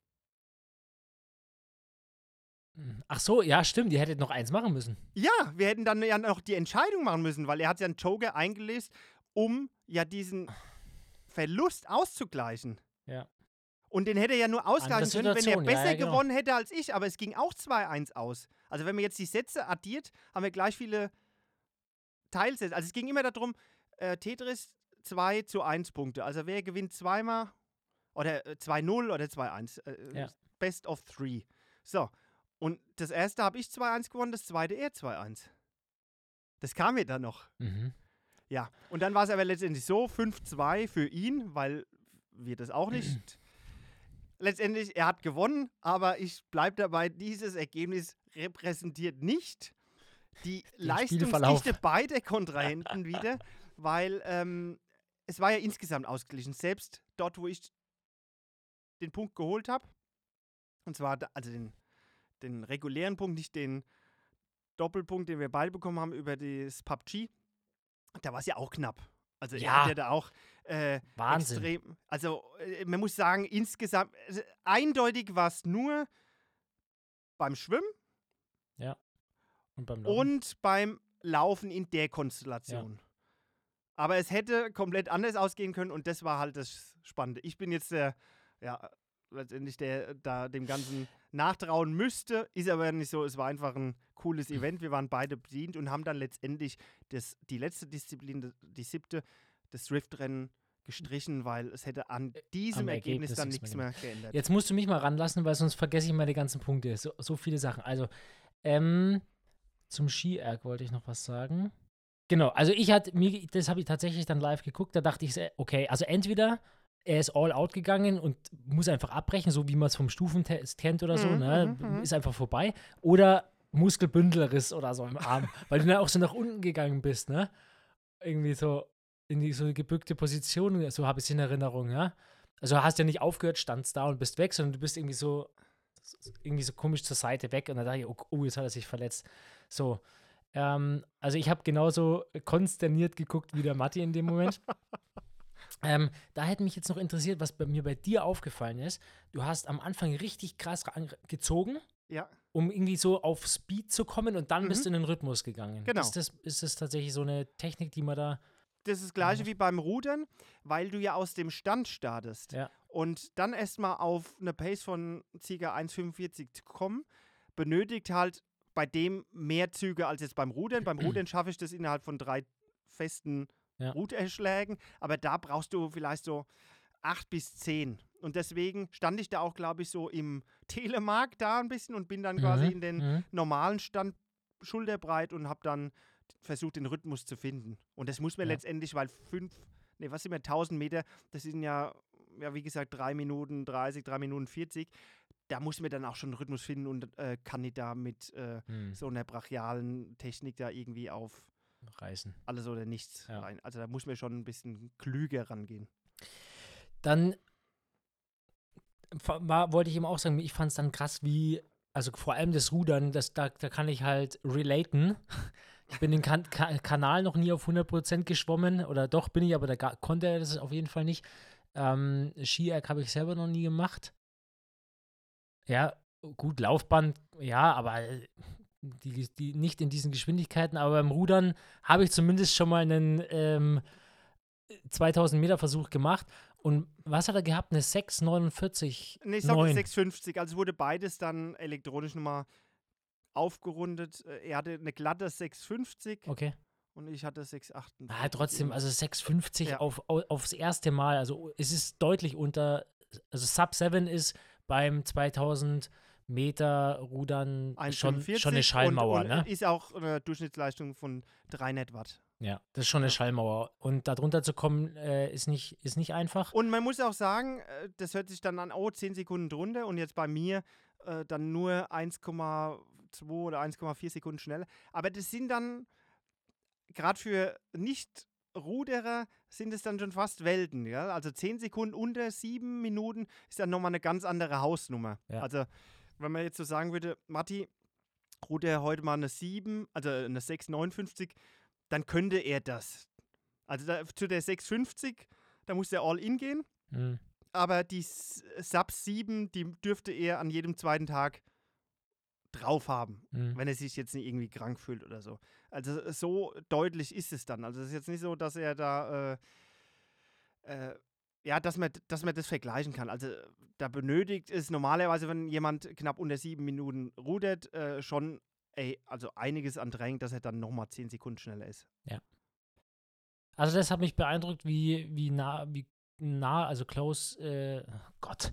Speaker 1: Mhm. Ach so, ja, stimmt. Ihr hättet noch eins machen müssen.
Speaker 2: Ja, wir hätten dann ja noch die Entscheidung machen müssen, weil er hat ja einen Joker eingelöst, um ja diesen Verlust auszugleichen.
Speaker 1: Ja.
Speaker 2: Und den hätte er ja nur ausgleichen können, wenn er
Speaker 1: Situation, ja,
Speaker 2: besser
Speaker 1: ja, genau.
Speaker 2: gewonnen hätte als ich. Aber es ging auch 2-1 aus. Also wenn man jetzt die Sätze addiert, haben wir gleich viele Teilsätze. Also es ging immer darum, äh, Tetris 2 zu 1 Punkte. Also wer gewinnt zweimal oder äh, 2-0 oder 2-1. Äh,
Speaker 1: Ja.
Speaker 2: Best of three. So. Und das erste habe ich 2-1 gewonnen, das zweite er 2-1. Das kam mir dann noch.
Speaker 1: Mhm.
Speaker 2: Ja, und dann war es aber letztendlich so, 5-2 für ihn, weil wir das auch nicht. letztendlich, er hat gewonnen, aber ich bleibe dabei, dieses Ergebnis repräsentiert nicht die. Leistungsdichte beider Kontrahenten wieder, weil ähm, es war ja insgesamt ausgeglichen. Selbst dort, wo ich den Punkt geholt habe, und zwar da- also den, den regulären Punkt, nicht den Doppelpunkt, den wir beide bekommen haben über das PUBG, da war es ja auch knapp. Also er
Speaker 1: Ja.
Speaker 2: hat ja da auch äh,
Speaker 1: Wahnsinn.
Speaker 2: extrem, also äh, man muss sagen, insgesamt, also, eindeutig war es nur beim Schwimmen
Speaker 1: Und beim Laufen?
Speaker 2: und beim Laufen in der Konstellation. Aber es hätte komplett anders ausgehen können und das war halt das Spannende. Ich bin jetzt der, ja, letztendlich der da dem Ganzen nachtrauen müsste, ist aber nicht so. Es war einfach ein cooles Event. Wir waren beide bedient und haben dann letztendlich das, die letzte Disziplin, die siebte, das Driftrennen gestrichen, weil es hätte an diesem Ergebnis,
Speaker 1: Ergebnis
Speaker 2: dann
Speaker 1: nichts mehr
Speaker 2: geändert.
Speaker 1: Jetzt musst du mich mal ranlassen, weil sonst vergesse ich meine ganzen Punkte. So, so viele Sachen. Also, ähm, zum Ski-Erg wollte ich noch was sagen. Genau, also ich hatte mir, das habe ich tatsächlich dann live geguckt, da dachte ich, so, okay, also entweder er ist all out gegangen und muss einfach abbrechen, so wie man es vom Stufentest kennt oder so,
Speaker 2: Mhm,
Speaker 1: ne?
Speaker 2: mhm, mhm.
Speaker 1: Ist einfach vorbei. Oder Muskelbündelriss oder so im Arm, weil du dann auch so nach unten gegangen bist, ne? Irgendwie so in die so gebückte Position, so habe ich es in Erinnerung, ja? Also hast ja nicht aufgehört, standst da und bist weg, sondern du bist irgendwie so irgendwie so komisch zur Seite weg und dann dachte ich, oh, oh jetzt hat er sich verletzt. So, ähm, also ich habe genauso konsterniert geguckt wie der Matti in dem Moment. ähm, da hätte mich jetzt noch interessiert, was bei mir bei dir aufgefallen ist. Du hast am Anfang richtig krass gezogen,
Speaker 2: ja,
Speaker 1: um irgendwie so auf Speed zu kommen und dann
Speaker 2: Mhm.
Speaker 1: bist du in den Rhythmus gegangen.
Speaker 2: Genau.
Speaker 1: Ist das, ist das tatsächlich so eine Technik, die man da
Speaker 2: das ist das gleiche wie beim Rudern, weil du ja aus dem Stand startest.
Speaker 1: Ja.
Speaker 2: Und dann erstmal auf eine Pace von ca. 1,45 zu kommen, benötigt halt bei dem mehr Züge als jetzt beim Rudern. Beim Rudern schaffe ich das innerhalb von drei festen
Speaker 1: Ja.
Speaker 2: Ruderschlägen, aber da brauchst du vielleicht so acht bis zehn. Und deswegen stand ich da auch, glaube ich, so im Telemark da ein bisschen und bin dann quasi
Speaker 1: Mhm,
Speaker 2: in den
Speaker 1: mhm.
Speaker 2: normalen Stand schulterbreit und habe dann versucht, den Rhythmus zu finden. Und das muss mir
Speaker 1: Ja.
Speaker 2: letztendlich, weil fünf, nee, was sind wir, 1000 Meter, das sind ja, ja, wie gesagt, drei Minuten 30, drei Minuten 40. Da muss mir dann auch schon einen Rhythmus finden und äh, kann ich da mit äh,
Speaker 1: Hm,
Speaker 2: so einer brachialen Technik da irgendwie auf
Speaker 1: reißen.
Speaker 2: alles oder nichts
Speaker 1: Ja.
Speaker 2: rein. Also da muss mir schon ein bisschen klüger rangehen.
Speaker 1: Dann war, wollte ich ihm auch sagen, ich fand es dann krass, wie, also vor allem das Rudern, das, da, da kann ich halt relaten. Ich bin den kan Ka Kanal noch nie auf 100% geschwommen, oder doch bin ich, aber da konnte er das auf jeden Fall nicht. Ähm, Ski-Erg habe ich selber noch nie gemacht. Ja, gut, Laufband, ja, aber die, die, nicht in diesen Geschwindigkeiten, aber beim Rudern habe ich zumindest schon mal einen ähm, 2000 Meter Versuch gemacht. Und was hat er gehabt? Eine 6,49.
Speaker 2: Nee, ich sag
Speaker 1: Neun.
Speaker 2: 650. Also wurde beides dann elektronisch nochmal aufgerundet. Äh, Er hatte eine glatte 650
Speaker 1: Okay.
Speaker 2: und ich hatte 658.
Speaker 1: Ah, trotzdem, also 6,50
Speaker 2: Ja.
Speaker 1: auf, au- aufs erste Mal. Also es ist deutlich unter, also Sub 7 ist beim 2000 Meter Rudern schon,
Speaker 2: 1,45
Speaker 1: schon eine Schallmauer,
Speaker 2: und, und
Speaker 1: ne?
Speaker 2: Ist auch eine Durchschnittsleistung von 300 Watt.
Speaker 1: Ja, das ist schon eine Schallmauer. Und da drunter zu kommen, äh, ist, nicht, ist nicht einfach.
Speaker 2: Und man muss auch sagen, äh, das hört sich dann an, oh, 10 Sekunden drunter und jetzt bei mir äh, dann nur 1,2 oder 1,4 Sekunden schneller. Aber das sind dann, gerade für Nicht-Ruderer, sind es dann schon fast Welten. Ja? Also 10 Sekunden unter 7 Minuten ist dann nochmal eine ganz andere Hausnummer.
Speaker 1: Ja.
Speaker 2: Also, wenn man jetzt so sagen würde, Matti, ruder heute mal eine 7, also eine 6,59, dann könnte er das. Also da, zu der 6,50, da muss der All-In gehen
Speaker 1: Hm.
Speaker 2: aber die Sub 7, die dürfte er an jedem zweiten Tag drauf haben,
Speaker 1: Hm.
Speaker 2: wenn er sich jetzt nicht irgendwie krank fühlt oder so. Also so deutlich ist es dann. Also es ist jetzt nicht so, dass er da, äh, äh, ja, dass man, dass man das vergleichen kann. Also da benötigt es normalerweise, wenn jemand knapp unter sieben Minuten rudert, äh, schon ey, also einiges an Drängen, dass er dann nochmal zehn Sekunden schneller ist.
Speaker 1: Also das hat mich beeindruckt, wie, wie nah, wie nah, also close, äh, oh Gott,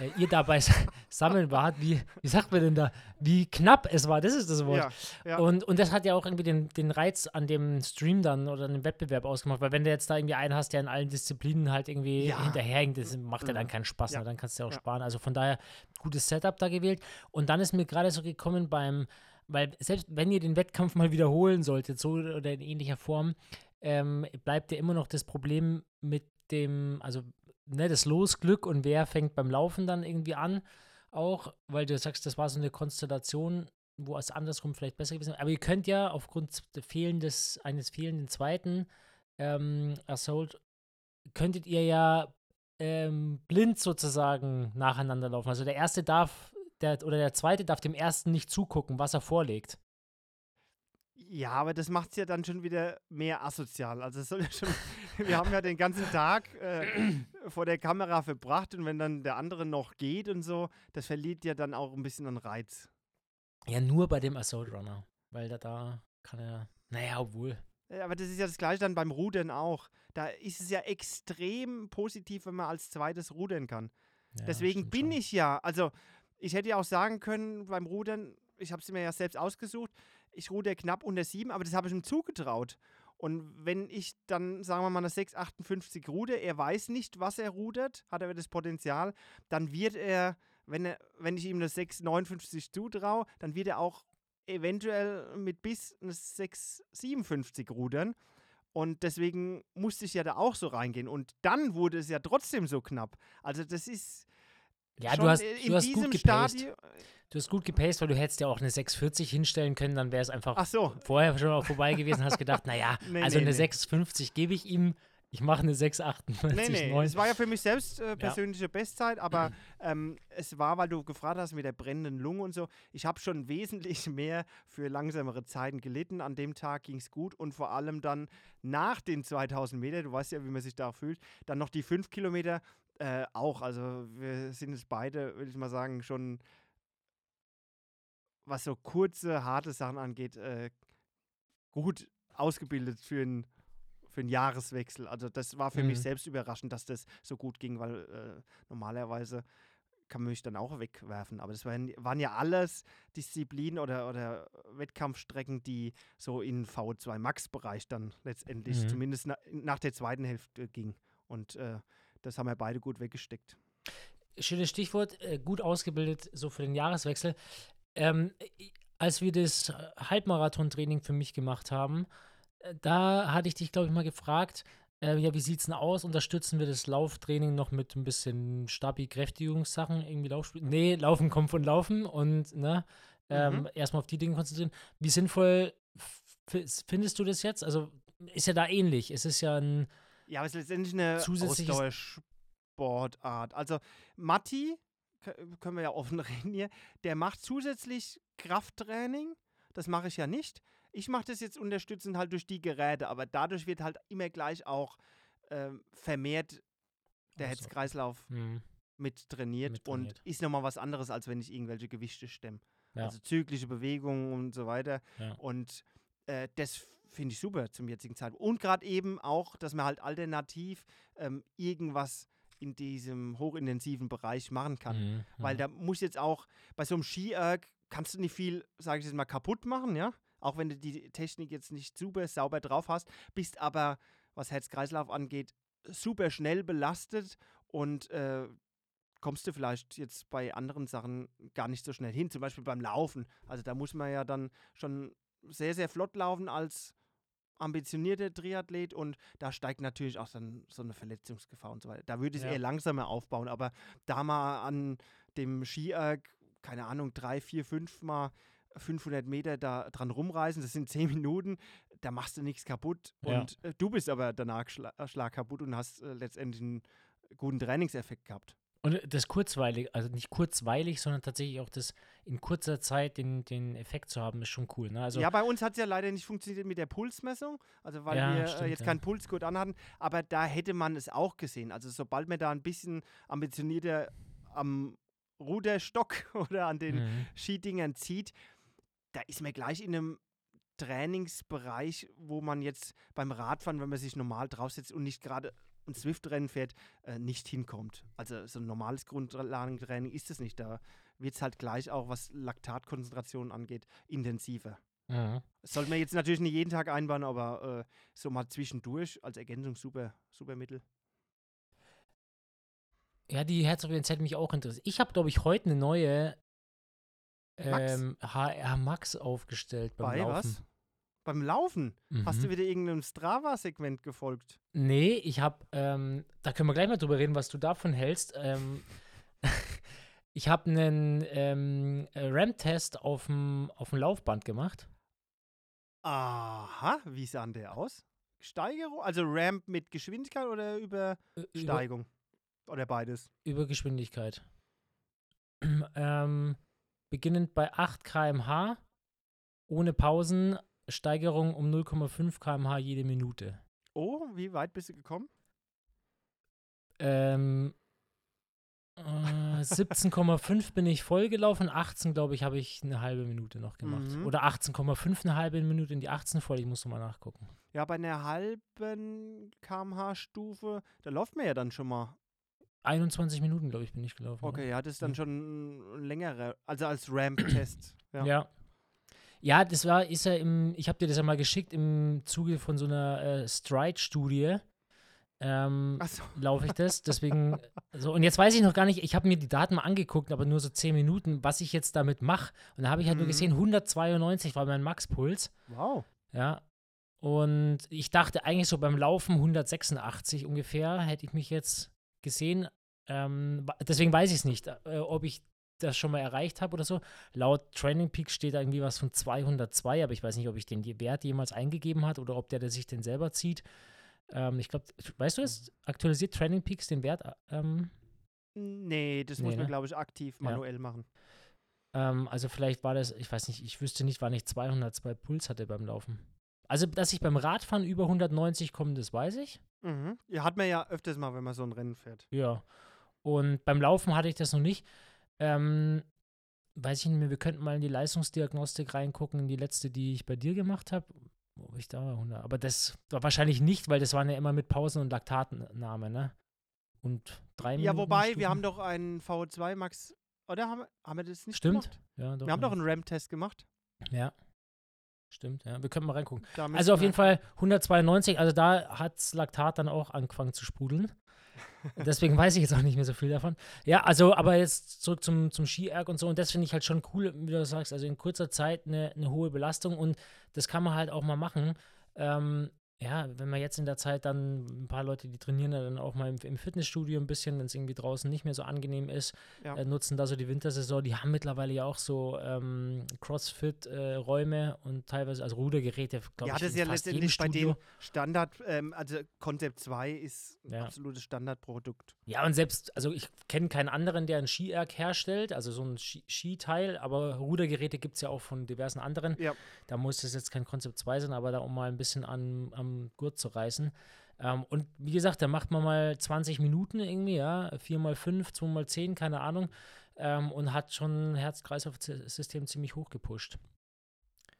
Speaker 1: äh, ihr dabei sammeln wart, wie, wie sagt man denn da, wie knapp es war, das ist das Wort.
Speaker 2: Ja, ja.
Speaker 1: Und, und das hat ja auch irgendwie den, den Reiz an dem Stream dann oder an dem Wettbewerb ausgemacht, weil wenn du jetzt da irgendwie einen hast, der in allen Disziplinen halt irgendwie
Speaker 2: Ja.
Speaker 1: hinterherhängt, das macht ja dann
Speaker 2: Mhm.
Speaker 1: keinen Spaß,
Speaker 2: Ja.
Speaker 1: ne? dann kannst du ja auch sparen. Also von daher, gutes Setup da gewählt. Und dann ist mir gerade so gekommen beim, weil selbst wenn ihr den Wettkampf mal wiederholen solltet, so oder in ähnlicher Form, ähm, bleibt ja immer noch das Problem mit dem, also ne, das Losglück und wer fängt beim Laufen dann irgendwie an, auch, weil du sagst, das war so eine Konstellation, wo es andersrum vielleicht besser gewesen wäre. Aber ihr könnt ja aufgrund des fehlendes, eines fehlenden zweiten ähm, Assault, könntet ihr ja ähm, blind sozusagen nacheinander laufen. Also der erste darf, der, oder der zweite darf dem ersten nicht zugucken, was er vorlegt.
Speaker 2: Ja, aber das macht es ja dann schon wieder mehr asozial. Also es soll ja schon, wir haben ja den ganzen Tag äh, vor der Kamera verbracht und wenn dann der andere noch geht und so, das verliert ja dann auch ein bisschen an Reiz.
Speaker 1: Ja, nur bei dem Assault Runner, weil da, da kann er, naja, obwohl.
Speaker 2: Aber das ist ja das gleiche dann beim Rudern auch. Da ist es ja extrem positiv, wenn man als zweites rudern kann.
Speaker 1: Ja,
Speaker 2: Deswegen bin
Speaker 1: schon.
Speaker 2: ich ja, also ich hätte ja auch sagen können beim Rudern, ich habe es mir ja selbst ausgesucht, ich ruder knapp unter 7, aber das habe ich ihm zugetraut. Und wenn ich dann, sagen wir mal, eine 6,58 ruder, er weiß nicht, was er rudert, hat aber das Potenzial, dann wird er, wenn, er, wenn ich ihm eine 6,59 zutraue, dann wird er auch eventuell mit bis eine 6,57 rudern. Und deswegen musste ich ja da auch so reingehen. Und dann wurde es ja trotzdem so knapp. Also das ist
Speaker 1: Ja, du hast, du hast gut gepaced. Du hast gut gepaced, weil du hättest ja auch eine 640 hinstellen können, dann wäre es einfach
Speaker 2: Ach so,
Speaker 1: vorher schon mal vorbei gewesen, hast gedacht, naja,
Speaker 2: Nee,
Speaker 1: also
Speaker 2: nee,
Speaker 1: eine
Speaker 2: nee.
Speaker 1: 650 gebe ich ihm. Ich mache eine 6,48.
Speaker 2: Nee, nee,
Speaker 1: 9.
Speaker 2: es war ja für mich selbst äh, persönliche Bestzeit, aber ähm, es war, weil du gefragt hast mit der brennenden Lunge und so, ich habe schon wesentlich mehr für langsamere Zeiten gelitten. An dem Tag ging es gut und vor allem dann nach den 2000 Meter, du weißt ja, wie man sich da fühlt, dann noch die 5 Kilometer äh, auch. Also wir sind es beide, würde ich mal sagen, schon, was so kurze, harte Sachen angeht, äh, gut ausgebildet für einen für einen Jahreswechsel. Also das war für mich
Speaker 1: Mhm.
Speaker 2: selbst überraschend, dass das so gut ging, weil äh, normalerweise kann man mich dann auch wegwerfen. Aber das waren, waren ja alles Disziplinen oder, oder Wettkampfstrecken, die so in V2 Max-Bereich dann letztendlich,
Speaker 1: Mhm.
Speaker 2: zumindest na, nach der zweiten Hälfte ging. Und äh, das haben wir beide gut weggesteckt.
Speaker 1: Schönes Stichwort, äh, gut ausgebildet, so für den Jahreswechsel. Ähm, als wir das Halbmarathon-Training für mich gemacht haben, äh, da hatte ich dich, glaube ich, mal gefragt, äh, ja, wie sieht's denn aus? Unterstützen wir das Lauftraining noch mit ein bisschen Stabi-Kräftigungssachen, irgendwie Laufspiel? Nee, Laufen kommt von Laufen und ne, ähm,
Speaker 2: Mhm.
Speaker 1: erstmal auf die Dinge konzentrieren. Wie sinnvoll findest du das jetzt? Also ist ja da ähnlich. Es ist ja ein
Speaker 2: Ja, aber es ist letztendlich eine Ausdauersportart. Also Matti, können wir ja offen reden hier, der macht zusätzlich Krafttraining. Das mache ich ja nicht. Ich mache das jetzt unterstützend halt durch die Geräte, aber dadurch wird halt immer gleich auch ähm, vermehrt der
Speaker 1: Ausdauer.
Speaker 2: Herzkreislauf
Speaker 1: hm,
Speaker 2: mit trainiert,
Speaker 1: Mit
Speaker 2: und
Speaker 1: trainiert.
Speaker 2: ist nochmal was anderes, als wenn ich irgendwelche Gewichte stemme.
Speaker 1: Ja.
Speaker 2: Also zyklische Bewegungen und so weiter.
Speaker 1: Ja.
Speaker 2: Und äh, das finde ich super zum jetzigen Zeitpunkt. Und gerade eben auch, dass man halt alternativ ähm, irgendwas in diesem hochintensiven Bereich machen kann.
Speaker 1: mhm,
Speaker 2: Weil
Speaker 1: mhm.
Speaker 2: da muss jetzt auch, bei so einem Ski-Erg kannst du nicht viel, sage ich jetzt mal, kaputt machen, ja? Auch wenn du die Technik jetzt nicht super sauber drauf hast, bist aber, was Herz-Kreislauf angeht, super schnell belastet und äh, kommst du vielleicht jetzt bei anderen Sachen gar nicht so schnell hin, zum Beispiel beim Laufen. Also da muss man ja dann schon sehr, sehr flott laufen als ambitionierter Triathlet und da steigt natürlich auch dann so eine Verletzungsgefahr und so weiter. Da würde ich es
Speaker 1: Ja.
Speaker 2: eher langsamer aufbauen, aber da mal an dem Skierg, keine Ahnung, drei, vier, fünf Mal 500 Meter da dran rumreisen, das sind zehn Minuten, da machst du nichts kaputt
Speaker 1: Ja.
Speaker 2: und äh, du bist aber danach schla äh, schlag kaputt und hast äh, letztendlich einen guten Trainingseffekt gehabt.
Speaker 1: Und das kurzweilig, also nicht kurzweilig, sondern tatsächlich auch das in kurzer Zeit den, den Effekt zu haben, ist schon cool. Ne? Also,
Speaker 2: ja, bei uns hat es ja leider nicht funktioniert mit der Pulsmessung, also weil
Speaker 1: Ja,
Speaker 2: wir äh,
Speaker 1: stimmt,
Speaker 2: jetzt
Speaker 1: ja.
Speaker 2: keinen Pulsgurt anhatten, aber da hätte man es auch gesehen. Also sobald man da ein bisschen ambitionierter am Ruderstock oder an den
Speaker 1: mhm.
Speaker 2: Skidingern zieht, da ist man gleich in einem Trainingsbereich, wo man jetzt beim Radfahren, wenn man sich normal draufsetzt und nicht gerade ein Swift-Rennen fährt, äh, nicht hinkommt. Also so ein normales Grundlagentraining ist es nicht. Da wird es halt gleich auch, was Laktatkonzentration angeht, intensiver.
Speaker 1: Mhm.
Speaker 2: Das sollte man jetzt natürlich nicht jeden Tag einbauen, aber äh, so mal zwischendurch als Ergänzung super, super Mittel.
Speaker 1: Ja, die Herzfrequenz hätte mich auch interessiert. Ich habe, glaube ich, heute eine neue
Speaker 2: Max?
Speaker 1: ähm, HR Max aufgestellt beim
Speaker 2: Bei
Speaker 1: Laufen.
Speaker 2: was? Beim Laufen? Hast du
Speaker 1: Mhm.
Speaker 2: wieder irgendeinem Strava-Segment gefolgt?
Speaker 1: Nee, ich habe, ähm, da können wir gleich mal drüber reden, was du davon hältst. Ähm, ich habe einen ähm, RAM-Test auf dem Laufband gemacht.
Speaker 2: Aha, wie sah der aus? Steigerung? Also Ramp mit Geschwindigkeit oder über
Speaker 1: Äh, Über,
Speaker 2: Steigung? Oder beides?
Speaker 1: über Geschwindigkeit. ähm, beginnend bei 8 km/h, ohne Pausen, Steigerung um 0,5 km/h jede Minute.
Speaker 2: Oh, wie weit bist du gekommen?
Speaker 1: Ähm, äh, 17,5 bin ich voll gelaufen, 18, glaube ich, habe ich eine halbe Minute noch gemacht.
Speaker 2: Mhm.
Speaker 1: Oder 18,5 eine halbe Minute in die 18 voll, ich muss nochmal nachgucken.
Speaker 2: Ja, bei einer halben kmh-Stufe, da läuft man ja dann schon mal.
Speaker 1: 21 Minuten, glaube ich, bin ich gelaufen.
Speaker 2: Okay, ja, das ist dann schon ein längerer, also als Ramp-Test. Ja.
Speaker 1: Ja. Ja, das war, ist ja im, ich habe dir das ja mal geschickt, im Zuge von so einer äh, Stride-Studie. Ähm,
Speaker 2: Achso,
Speaker 1: laufe ich das. Deswegen, so, und jetzt weiß ich noch gar nicht, ich habe mir die Daten mal angeguckt, aber nur so 10 Minuten, was ich jetzt damit mache. Und da habe ich halt nur
Speaker 2: Mhm.
Speaker 1: gesehen, 192 war mein Maxpuls.
Speaker 2: wow.
Speaker 1: Ja. Und ich dachte eigentlich so beim Laufen 186 ungefähr, hätte ich mich jetzt gesehen. Ähm, deswegen weiß ich es nicht, äh, ob ich das schon mal erreicht habe oder so. Laut Training Peak steht da irgendwie was von 202, aber ich weiß nicht, ob ich den Wert jemals eingegeben hat oder ob der, der sich den selber zieht. Ähm, ich glaube, weißt du es? Aktualisiert Training Peaks den Wert? Ähm,
Speaker 2: Nee, das
Speaker 1: Nee,
Speaker 2: muss man,
Speaker 1: ne?
Speaker 2: glaube ich, aktiv
Speaker 1: Ja.
Speaker 2: manuell machen.
Speaker 1: ähm, also vielleicht war das, ich weiß nicht, ich wüsste nicht, wann ich 202 Puls hatte beim Laufen. Also, dass ich beim Radfahren über 190 komme, das weiß ich.
Speaker 2: Mhm. Ja, hat man ja öfters mal, wenn man so ein Rennen fährt.
Speaker 1: Ja. Und beim Laufen hatte ich das noch nicht. Ähm, weiß ich nicht mehr, wir könnten mal in die Leistungsdiagnostik reingucken, in die letzte, die ich bei dir gemacht habe. Wo ich da war, 100. Aber das war wahrscheinlich nicht, weil das waren ja immer mit Pausen und Laktatnahme, ne? Und drei Minuten.
Speaker 2: Ja, wobei,
Speaker 1: Stufen.
Speaker 2: wir haben doch einen VO2 Max. Oder haben, wir- haben wir das nicht
Speaker 1: Stimmt.
Speaker 2: gemacht?
Speaker 1: Ja, doch,
Speaker 2: Wir haben
Speaker 1: ja.
Speaker 2: doch einen RAM-Test gemacht.
Speaker 1: Ja. Stimmt, ja. Wir können mal reingucken. Also auf jeden Fall 192, also da hat Laktat dann auch angefangen zu sprudeln. Deswegen weiß ich jetzt auch nicht mehr so viel davon. Ja, also, aber jetzt zurück zum, zum Ski-Erg und so. Und das finde ich halt schon cool, wie du sagst. Also in kurzer Zeit eine, eine hohe Belastung und das kann man halt auch mal machen. Ähm, ja, wenn man jetzt in der Zeit dann ein paar Leute, die trainieren ja dann auch mal im, im Fitnessstudio ein bisschen, wenn es irgendwie draußen nicht mehr so angenehm ist,
Speaker 2: Ja.
Speaker 1: äh, nutzen da so die Wintersaison. Die haben mittlerweile ja auch so ähm, Crossfit-Räume und teilweise, also Rudergeräte, glaube
Speaker 2: Ja,
Speaker 1: ich,
Speaker 2: das ist ja letztendlich bei den Standard, ähm, also Concept 2 ist ein
Speaker 1: Ja.
Speaker 2: absolutes Standardprodukt.
Speaker 1: Ja, und selbst, also ich kenne keinen anderen, der ein Skierg herstellt, also so ein Ski Skiteil, aber Rudergeräte gibt es ja auch von diversen anderen.
Speaker 2: Ja.
Speaker 1: Da muss es jetzt kein Konzept 2 sein, aber da um mal ein bisschen an, am Gurt zu reißen. Ähm, und wie gesagt, da macht man mal 20 Minuten irgendwie, ja, 4 mal 5, 2 mal 10, keine Ahnung, ähm, und hat schon Herz-Kreislauf-System ziemlich hoch gepusht.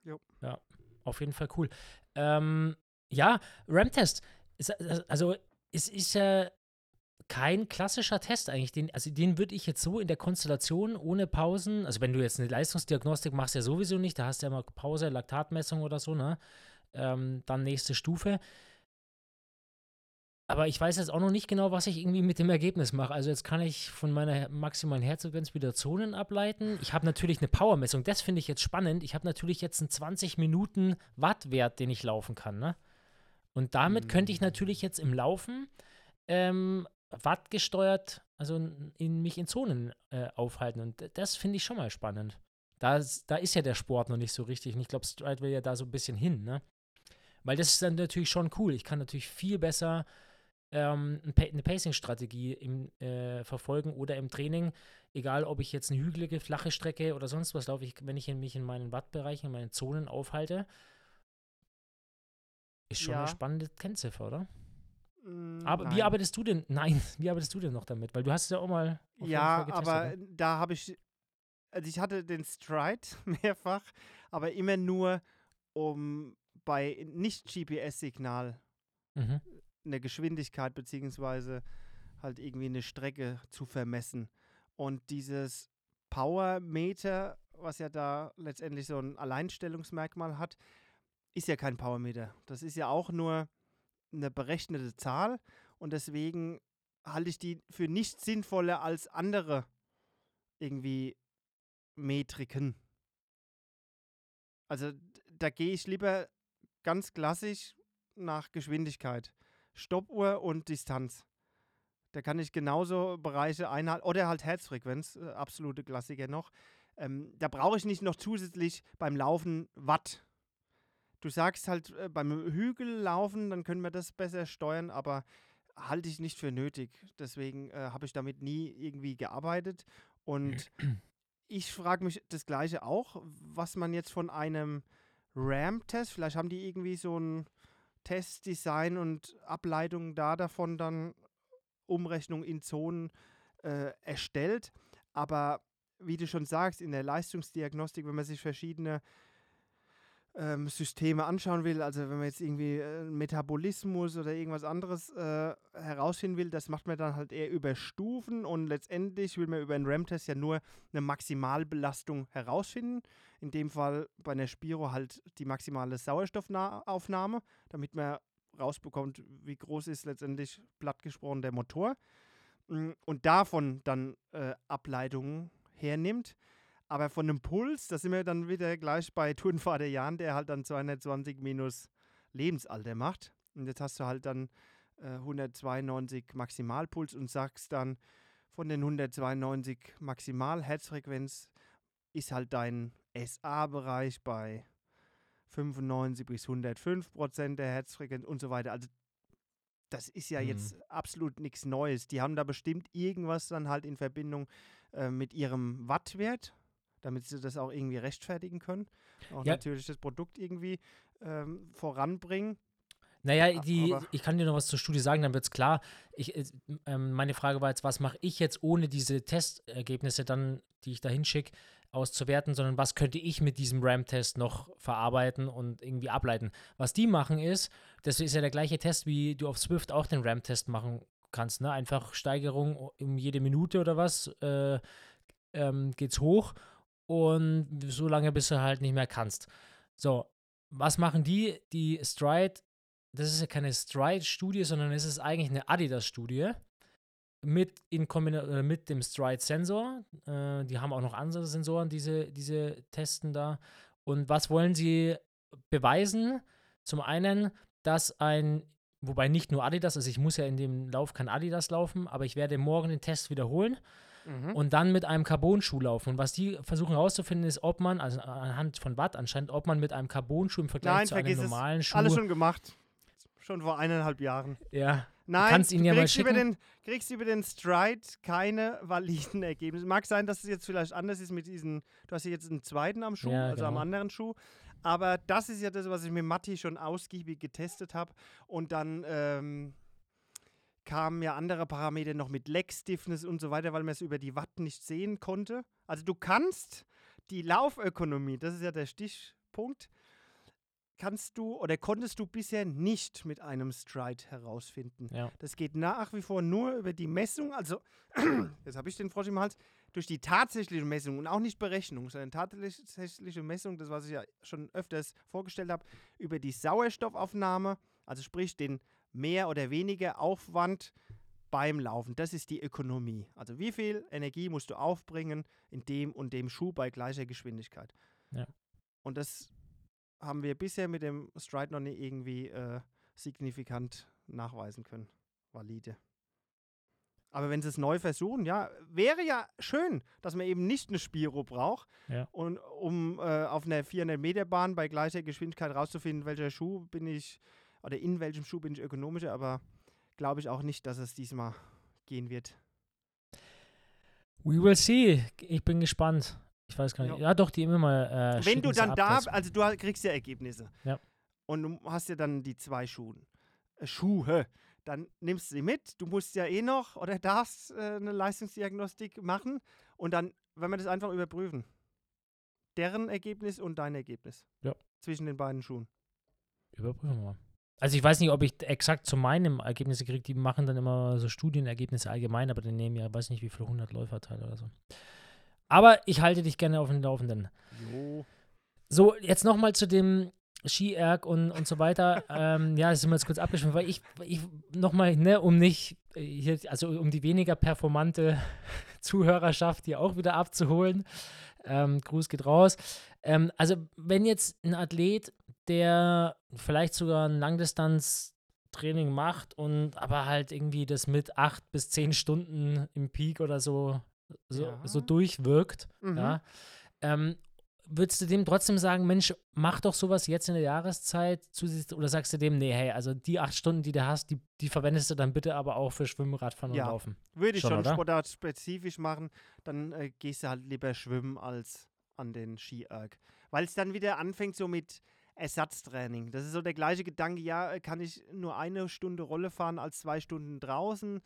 Speaker 2: Jo.
Speaker 1: Ja, auf jeden Fall cool. Ähm, ja, RAM-Test. Also, es ist ja kein klassischer Test eigentlich. Den, also den würde ich jetzt so in der Konstellation ohne Pausen, also wenn du jetzt eine Leistungsdiagnostik machst, ja sowieso nicht, da hast du ja mal Pause, Laktatmessung oder so, ne? Ähm, dann nächste Stufe. Aber ich weiß jetzt auch noch nicht genau, was ich irgendwie mit dem Ergebnis mache. Also jetzt kann ich von meiner maximalen Herzfrequenz wieder Zonen ableiten. Ich habe natürlich eine Powermessung, das finde ich jetzt spannend. Ich habe natürlich jetzt einen 20 Minuten Wattwert, den ich laufen kann, ne? Und damit könnte ich natürlich jetzt im Laufen ähm, Watt gesteuert, also in, in mich in Zonen äh, aufhalten. Und das finde ich schon mal spannend. Da, ist- da ist ja der Sport noch nicht so richtig. Und ich glaube, Stride will ja da so ein bisschen hin, ne? Weil das ist dann natürlich schon cool. Ich kann natürlich viel besser ähm, eine Pacing-Strategie äh, verfolgen oder im Training. Egal, ob ich jetzt eine hügelige, flache Strecke oder sonst was laufe, ich, wenn ich mich in meinen Wattbereichen, in meinen Zonen aufhalte. Ist schon
Speaker 2: Ja.
Speaker 1: eine spannende Kennziffer, oder?
Speaker 2: Mm,
Speaker 1: Aber wie
Speaker 2: nein.
Speaker 1: arbeitest du denn? Nein, wie arbeitest du denn noch damit? Weil du hast es ja auch mal.
Speaker 2: Ja, aber
Speaker 1: ne?
Speaker 2: da habe ich, also ich hatte den Stride mehrfach, aber immer nur, um bei Nicht-GPS-Signal
Speaker 1: Mhm.
Speaker 2: eine Geschwindigkeit beziehungsweise halt irgendwie eine Strecke zu vermessen. Und dieses Powermeter, was ja da letztendlich so ein Alleinstellungsmerkmal hat, ist ja kein Powermeter. Das ist ja auch nur eine berechnete Zahl und deswegen halte ich die für nicht sinnvoller als andere irgendwie Metriken. Also da gehe ich lieber ganz klassisch nach Geschwindigkeit. Stoppuhr und Distanz. Da kann ich genauso Bereiche einhalten. Oder halt Herzfrequenz, äh, absolute Klassiker noch. Ähm, da brauche ich nicht noch zusätzlich beim Laufen Watt. Du sagst halt äh, beim Hügellaufen, dann können wir das besser steuern, aber halte ich nicht für nötig. Deswegen äh, habe ich damit nie irgendwie gearbeitet. Und ich frage mich das Gleiche auch, was man jetzt von einem RAM-Test, vielleicht haben die irgendwie so ein Testdesign und Ableitung da davon dann Umrechnung in Zonen äh, erstellt. Aber wie du schon sagst, in der Leistungsdiagnostik, wenn man sich verschiedene ähm, Systeme anschauen will, also wenn man jetzt irgendwie äh, Metabolismus oder irgendwas anderes äh, herausfinden will, das macht man dann halt eher über Stufen und letztendlich will man über einen RAM-Test ja nur eine Maximalbelastung herausfinden. In dem Fall bei einer Spiro halt die maximale Sauerstoffaufnahme, damit man rausbekommt, wie groß ist letztendlich platt gesprochen der Motor. Mm, Und davon dann äh, Ableitungen hernimmt. Aber von einem Puls, da sind wir dann wieder gleich bei Turnvater Jan, der halt dann 220 minus Lebensalter macht. Und jetzt hast du halt dann äh, 192 Maximalpuls und sagst dann, von den 192 Maximal Herzfrequenz ist halt dein SA-Bereich bei 95 bis 105 Prozent der Herzfrequenz und so weiter. Also das ist ja
Speaker 1: Mhm.
Speaker 2: jetzt absolut nichts Neues. Die haben da bestimmt irgendwas dann halt in Verbindung äh, mit ihrem Wattwert, damit sie das auch irgendwie rechtfertigen können. Auch
Speaker 1: Ja.
Speaker 2: natürlich das Produkt irgendwie ähm, voranbringen.
Speaker 1: Naja, die,
Speaker 2: aber-
Speaker 1: ich kann dir noch was zur Studie sagen, dann wird es klar. Ich, äh, meine Frage war jetzt, was mache ich jetzt ohne diese Testergebnisse dann, die ich da hinschicke, auszuwerten, sondern was könnte ich mit diesem RAM-Test noch verarbeiten und irgendwie ableiten. Was die machen ist, das ist ja der gleiche Test, wie du auf Swift auch den RAM-Test machen kannst. Ne? Einfach Steigerung um jede Minute oder was äh, ähm, geht's hoch und so lange, bis du halt nicht mehr kannst. So, was machen die? Die Stride das ist ja keine Stride-Studie, sondern es ist eigentlich eine Adidas-Studie mit, äh, mit dem Stride-Sensor. Äh, die haben auch noch andere Sensoren, diese, diese testen da. Und was wollen sie beweisen? Zum einen, dass ein, wobei nicht nur Adidas, also ich muss ja in dem Lauf kein Adidas laufen, aber ich werde morgen den Test wiederholen
Speaker 2: Mhm.
Speaker 1: und dann mit einem Carbon-Schuh laufen. Und was die versuchen herauszufinden, ist, ob man, also anhand von Watt anscheinend, ob man mit einem Carbon-Schuh im Vergleich
Speaker 2: Nein,
Speaker 1: zu einem normalen Schuh.
Speaker 2: Alles schon gemacht. Schon vor eineinhalb Jahren.
Speaker 1: ja,
Speaker 2: Nein,
Speaker 1: kannst ihn ja mal
Speaker 2: kriegst über,
Speaker 1: schicken.
Speaker 2: den, kriegst über den Stride keine validen Ergebnisse. Mag sein, dass es jetzt vielleicht anders ist mit diesen, du hast ja jetzt einen zweiten am Schuh,
Speaker 1: Ja,
Speaker 2: also am
Speaker 1: genau.
Speaker 2: anderen Schuh. Aber das ist ja das, was ich mit Matti schon ausgiebig getestet habe. Und dann ähm, kamen ja andere Parameter noch mit Leg Stiffness und so weiter, weil man es über die Watt nicht sehen konnte. Also du kannst die Laufökonomie, das ist ja der Stichpunkt, kannst du oder konntest du bisher nicht mit einem Stride herausfinden.
Speaker 1: Ja.
Speaker 2: Das geht nach wie vor nur über die Messung, also jetzt habe ich den Frosch im Hals, durch die tatsächliche Messung und auch nicht Berechnung, sondern tatsächliche Messung, das was ich ja schon öfters vorgestellt habe, über die Sauerstoffaufnahme, also sprich den mehr oder weniger Aufwand beim Laufen. Das ist die Ökonomie. Also wie viel Energie musst du aufbringen in dem und dem Schuh bei gleicher Geschwindigkeit.
Speaker 1: Ja.
Speaker 2: Und das haben wir bisher mit dem Stride noch nicht irgendwie äh, signifikant nachweisen können. Valide. Aber wenn sie es neu versuchen, ja, wäre ja schön, dass man eben nicht eine Spiro braucht,
Speaker 1: Ja.
Speaker 2: und um äh, auf einer 400 Meter Bahn bei gleicher Geschwindigkeit rauszufinden, welcher Schuh bin ich oder in welchem Schuh bin ich ökonomischer, aber glaube ich auch nicht, dass es diesmal gehen wird.
Speaker 1: We will see. Ich bin gespannt. Ich weiß gar nicht.
Speaker 2: Ja.
Speaker 1: Ja, doch, die immer mal. Äh,
Speaker 2: Wenn du dann da,
Speaker 1: Updates.
Speaker 2: also du kriegst ja Ergebnisse.
Speaker 1: Ja.
Speaker 2: Und du hast ja dann die zwei Schuhe. Äh, Schuhe. Dann nimmst du sie mit. Du musst ja eh noch oder darfst äh, eine Leistungsdiagnostik machen. Und dann, wenn wir das einfach überprüfen. Deren Ergebnis und dein Ergebnis.
Speaker 1: Ja.
Speaker 2: Zwischen den beiden Schuhen.
Speaker 1: Überprüfen wir mal. Also ich weiß nicht, ob ich exakt zu meinem Ergebnisse kriege. Die machen dann immer so Studienergebnisse allgemein, aber die nehmen ja, weiß nicht, wie viele 100 Läuferteile oder so. Aber ich halte dich gerne auf dem Laufenden.
Speaker 2: Jo.
Speaker 1: So, jetzt nochmal zu dem Ski-Erg und, und so weiter. ähm, ja, das sind wir jetzt kurz abgeschwiffen, weil ich, ich nochmal, ne, um nicht äh, hier, also um die weniger performante Zuhörerschaft hier auch wieder abzuholen. Ähm, Gruß geht raus. Ähm, also, wenn jetzt ein Athlet, der vielleicht sogar ein Langdistanz-Training macht und aber halt irgendwie das mit acht bis zehn Stunden im Peak oder so, so,
Speaker 2: Ja.
Speaker 1: so durchwirkt,
Speaker 2: Mhm.
Speaker 1: ja, ähm, würdest du dem trotzdem sagen, Mensch, mach doch sowas jetzt in der Jahreszeit zusätzlich, oder sagst du dem, nee, hey, also die acht Stunden, die du hast, die, die verwendest du dann bitte aber auch für Schwimmen, Radfahren
Speaker 2: Ja.
Speaker 1: und Laufen.
Speaker 2: Würde ich
Speaker 1: Schon,
Speaker 2: schon, sportartspezifisch machen, dann äh, gehst du halt lieber schwimmen als an den Ski-Erg. Weil es dann wieder anfängt so mit Ersatztraining. Das ist so der gleiche Gedanke, ja, äh, kann ich nur eine Stunde Rolle fahren als zwei Stunden draußen?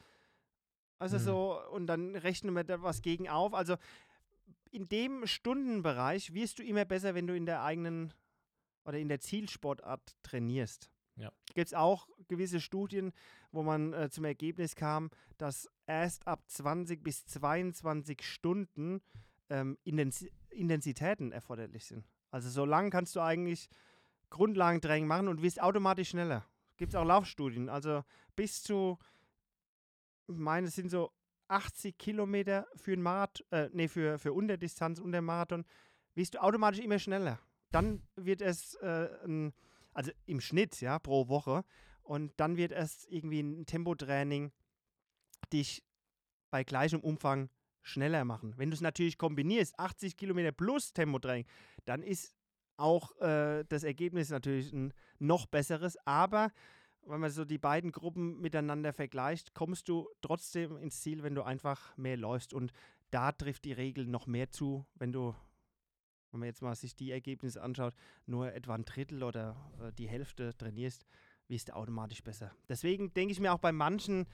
Speaker 2: Also
Speaker 1: Mhm.
Speaker 2: so, und dann rechnen wir da was gegen auf. Also in dem Stundenbereich wirst du immer besser, wenn du in der eigenen oder in der Zielsportart trainierst.
Speaker 1: Ja.
Speaker 2: Gibt es auch gewisse Studien, wo man äh, zum Ergebnis kam, dass erst ab 20 bis 22 Stunden ähm, Intensi Intensitäten erforderlich sind. Also so lang kannst du eigentlich Grundlagentraining machen und wirst automatisch schneller. Gibt es auch Laufstudien. Also bis zu, ich meine, es sind so 80 Kilometer für ein Marathon, äh, nee, für, für Unterdistanz, unter Marathon, wirst du automatisch immer schneller. Dann wird es, äh, ein, also im Schnitt, ja, pro Woche. Und dann wird es irgendwie ein Tempotraining dich bei gleichem Umfang schneller machen. Wenn du es natürlich kombinierst, 80 Kilometer plus Tempotraining, dann ist auch äh, das Ergebnis natürlich ein noch besseres. Aber wenn man so die beiden Gruppen miteinander vergleicht, kommst du trotzdem ins Ziel, wenn du einfach mehr läufst. Und da trifft die Regel noch mehr zu, wenn du, wenn man jetzt mal sich die Ergebnisse anschaut, nur etwa ein Drittel oder äh, die Hälfte trainierst, wirst du automatisch besser. Deswegen denke ich mir auch bei manchen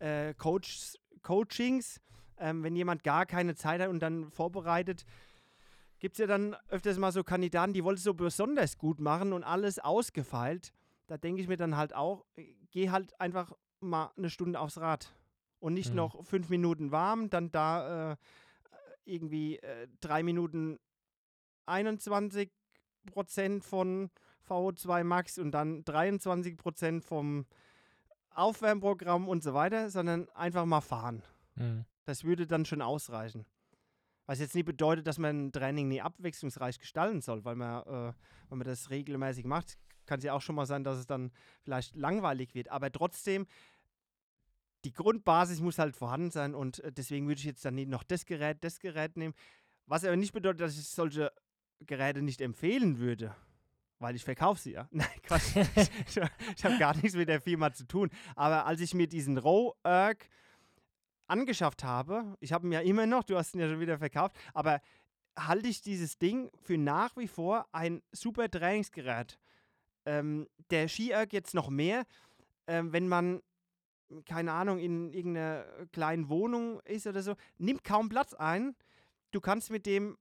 Speaker 2: äh, Coach, Coachings, ähm, wenn jemand gar keine Zeit hat und dann vorbereitet, gibt es ja dann öfters mal so Kandidaten, die wollen es so besonders gut machen und alles ausgefeilt da denke ich mir dann halt auch, äh, geh halt einfach mal eine Stunde aufs Rad und nicht mhm. noch fünf Minuten warm, dann da äh, irgendwie äh, drei Minuten 21 Prozent von VO2 Max und dann 23 Prozent vom Aufwärmprogramm und so weiter, sondern einfach mal fahren. Mhm. Das würde dann schon ausreichen. Was jetzt nicht bedeutet, dass man ein Training nie abwechslungsreich gestalten soll, weil man, äh, wenn man das regelmäßig macht, kann es ja auch schon mal sein, dass es dann vielleicht langweilig wird. Aber trotzdem, die Grundbasis muss halt vorhanden sein und äh, deswegen würde ich jetzt dann nicht noch das Gerät, das Gerät nehmen. Was aber nicht bedeutet, dass ich solche Geräte nicht empfehlen würde. Weil ich verkaufe sie ja. Nein, Quatsch. ich, ich habe gar nichts mit der Firma zu tun. Aber als ich mir diesen Row-Erg angeschafft habe, ich habe ihn ja immer noch, du hast ihn ja schon wieder verkauft, aber halte ich dieses Ding für nach wie vor ein super Trainingsgerät. Ähm, der Ski-Erg jetzt noch mehr, ähm, wenn man, keine Ahnung, in irgendeiner kleinen Wohnung ist oder so, nimmt kaum Platz ein. Du kannst mit dem,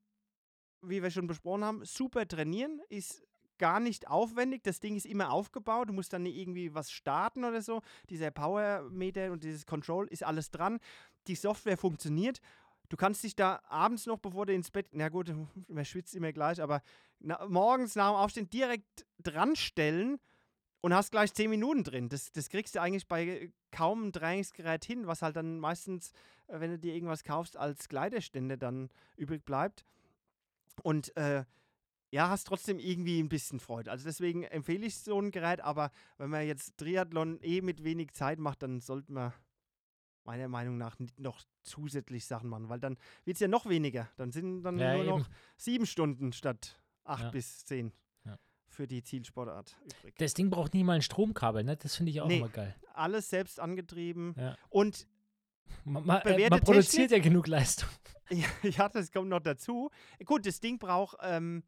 Speaker 2: wie wir schon besprochen haben, super trainieren, ist gar nicht aufwendig. Das Ding ist immer aufgebaut. Du musst dann irgendwie was starten oder so. Dieser Power-Meter und dieses Control ist alles dran. Die Software funktioniert Du kannst dich da abends noch, bevor du ins Bett, na gut, man schwitzt immer gleich, aber na, morgens nach dem Aufstehen direkt dran stellen und hast gleich 10 Minuten drin. Das, das kriegst du eigentlich bei kaum einem Trainingsgerät hin, was halt dann meistens, äh, wenn du dir irgendwas kaufst, als Kleiderstände dann übrig bleibt. Und äh, ja, hast trotzdem irgendwie ein bisschen Freude. Also deswegen empfehle ich so ein Gerät, aber wenn man jetzt Triathlon eh mit wenig Zeit macht, dann sollte man meiner Meinung nach nicht noch zusätzlich Sachen machen, weil dann wird es ja noch weniger. Dann sind dann ja, nur eben. noch sieben Stunden statt acht ja. bis zehn ja. für die Zielsportart
Speaker 1: übrig. Das Ding braucht nie mal ein Stromkabel, ne? Das finde ich auch nee, immer geil.
Speaker 2: Alles selbst angetrieben und
Speaker 1: man, man, äh, man produziert Technik, ja genug Leistung.
Speaker 2: Ja, das kommt noch dazu. Gut, das Ding braucht ähm,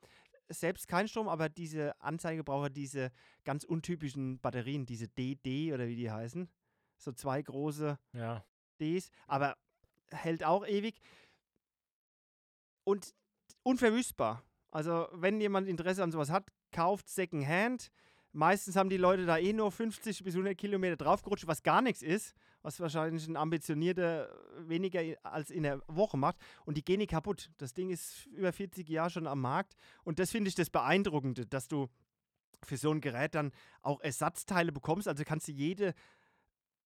Speaker 2: selbst keinen Strom, aber diese Anzeige braucht diese ganz untypischen Batterien, diese DD oder wie die heißen so zwei große
Speaker 1: ja.
Speaker 2: Ds, aber hält auch ewig. Und unverwüstbar. Also, wenn jemand Interesse an sowas hat, kauft Secondhand. Meistens haben die Leute da eh nur 50 bis 100 Kilometer draufgerutscht, was gar nichts ist, was wahrscheinlich ein ambitionierter weniger als in der Woche macht. Und die gehen nicht kaputt. Das Ding ist über 40 Jahre schon am Markt. Und das finde ich das Beeindruckende, dass du für so ein Gerät dann auch Ersatzteile bekommst. Also kannst du jede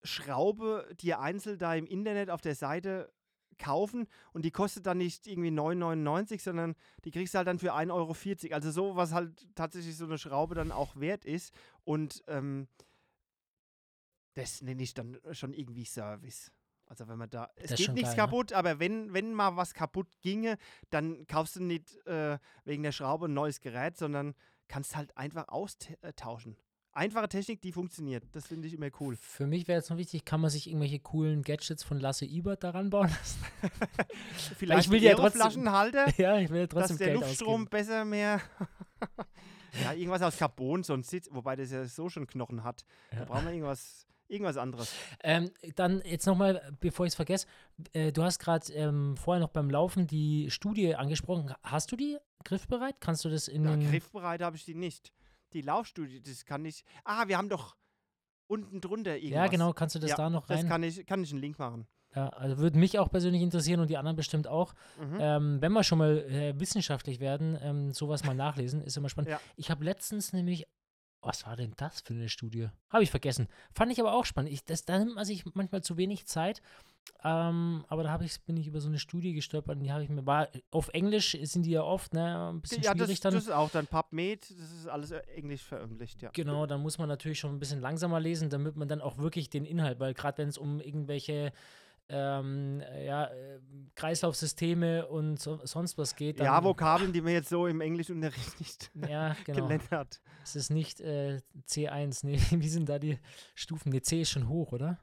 Speaker 2: Schraube dir einzeln da im Internet auf der Seite kaufen und die kostet dann nicht irgendwie 9,99, sondern die kriegst du halt dann für 1,40 Euro. Also so, was halt tatsächlich so eine Schraube dann auch wert ist. Und ähm, das nenne ich dann schon irgendwie Service. Also wenn man da, es das geht nichts geil, ne? kaputt, ne? aber wenn, wenn mal was kaputt ginge, dann kaufst du nicht äh, wegen der Schraube ein neues Gerät, sondern kannst halt einfach austauschen einfache Technik, die funktioniert. Das finde ich immer cool.
Speaker 1: Für mich wäre jetzt noch wichtig, kann man sich irgendwelche coolen Gadgets von Lasse Ibert daran bauen lassen?
Speaker 2: Vielleicht ich will ja trotzdem Flaschenhalter,
Speaker 1: ja, ich will ja trotzdem
Speaker 2: dass der Geld Luftstrom ausgeben. besser mehr ja, irgendwas aus Carbon, so ein Sitz, wobei das ja so schon Knochen hat. Ja. Da brauchen wir irgendwas irgendwas anderes.
Speaker 1: Ähm, dann jetzt nochmal, bevor ich es vergesse, äh, du hast gerade ähm, vorher noch beim Laufen die Studie angesprochen. Hast du die griffbereit? Kannst du das in
Speaker 2: ja, griffbereit habe ich die nicht die Laufstudie, das kann ich. Ah, wir haben doch unten drunter irgendwas.
Speaker 1: Ja, genau, kannst du das
Speaker 2: ja,
Speaker 1: da noch rein?
Speaker 2: Das kann ich, kann ich einen Link machen.
Speaker 1: Ja, also würde mich auch persönlich interessieren und die anderen bestimmt auch. Mhm. Ähm, wenn wir schon mal äh, wissenschaftlich werden, ähm, sowas mal nachlesen, ist immer spannend. Ja. Ich habe letztens nämlich was war denn das für eine Studie? Habe ich vergessen. Fand ich aber auch spannend. Ich, das, da nimmt man sich manchmal zu wenig Zeit. Ähm, aber da ich, bin ich über so eine Studie gestolpert und die habe ich mir, war, auf Englisch sind die ja oft, ne, ein bisschen ja, schwierig
Speaker 2: das,
Speaker 1: dann.
Speaker 2: das ist auch dann PubMed, das ist alles englisch veröffentlicht, ja.
Speaker 1: Genau, dann muss man natürlich schon ein bisschen langsamer lesen, damit man dann auch wirklich den Inhalt, weil gerade wenn es um irgendwelche ähm, ja, äh, Kreislaufsysteme und so, sonst was geht. Dann,
Speaker 2: ja, Vokabeln, die man jetzt so im Englischunterricht nicht
Speaker 1: Ja, genau.
Speaker 2: gelernt hat.
Speaker 1: Es ist nicht äh, C1, nee, wie sind da die Stufen? Nee, C ist schon hoch, oder?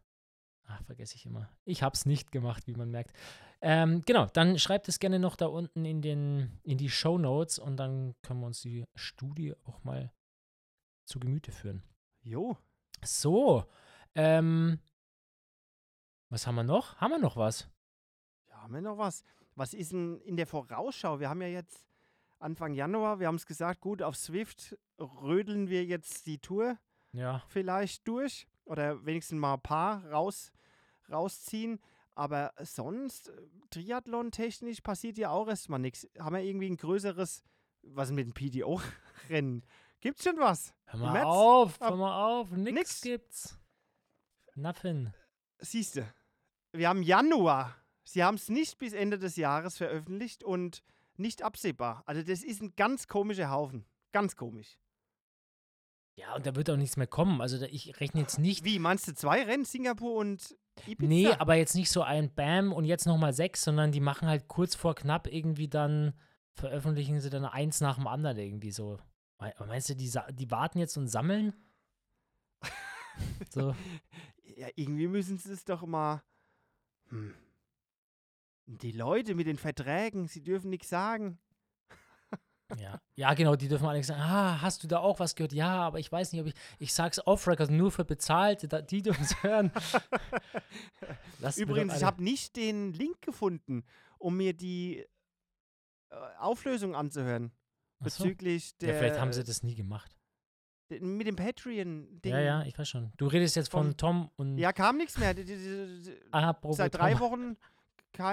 Speaker 1: Ach, vergesse ich immer. Ich habe es nicht gemacht, wie man merkt. Ähm, genau, dann schreibt es gerne noch da unten in, den, in die Show Notes und dann können wir uns die Studie auch mal zu Gemüte führen.
Speaker 2: Jo.
Speaker 1: So, ähm, was haben wir noch? Haben wir noch was?
Speaker 2: Ja, haben wir noch was? Was ist denn in der Vorausschau? Wir haben ja jetzt Anfang Januar, wir haben es gesagt, gut, auf Swift rödeln wir jetzt die Tour
Speaker 1: Ja,
Speaker 2: vielleicht durch oder wenigstens mal ein paar raus, rausziehen. Aber sonst, äh, Triathlon-technisch passiert ja auch erstmal nichts. Haben wir irgendwie ein größeres, was mit dem PDO-Rennen? Gibt's schon was?
Speaker 1: hör mal auf, hör mal auf, nix,
Speaker 2: nix.
Speaker 1: gibt's. Nothing.
Speaker 2: Siehste, wir haben Januar. Sie haben es nicht bis Ende des Jahres veröffentlicht und nicht absehbar. Also das ist ein ganz komischer Haufen. Ganz komisch.
Speaker 1: Ja, und da wird auch nichts mehr kommen. Also ich rechne jetzt nicht.
Speaker 2: Wie, meinst du zwei Rennen, Singapur und Ibiza?
Speaker 1: Nee, aber jetzt nicht so ein Bam und jetzt nochmal sechs, sondern die machen halt kurz vor knapp irgendwie dann, veröffentlichen sie dann eins nach dem anderen irgendwie so. Me- Meinst du, die, die warten jetzt und sammeln? so.
Speaker 2: Ja, irgendwie müssen sie es doch mal. Hm. Die Leute mit den Verträgen, sie dürfen nichts sagen.
Speaker 1: Ja. ja, genau, die dürfen alle sagen, ah, hast du da auch was gehört? Ja, aber ich weiß nicht, ob ich, ich sag's off-record, nur für Bezahlte, da, die dürfen es hören.
Speaker 2: Übrigens, ich habe nicht den Link gefunden, um mir die äh, Auflösung anzuhören.
Speaker 1: So.
Speaker 2: Bezüglich der.
Speaker 1: Ja, vielleicht haben sie das nie gemacht.
Speaker 2: Mit dem Patreon-Ding.
Speaker 1: Ja, ja, ich weiß schon. Du redest jetzt von
Speaker 2: Vom-
Speaker 1: Tom und
Speaker 2: Ja, kam nichts mehr.
Speaker 1: Apropos
Speaker 2: Seit drei
Speaker 1: Tom.
Speaker 2: Wochen.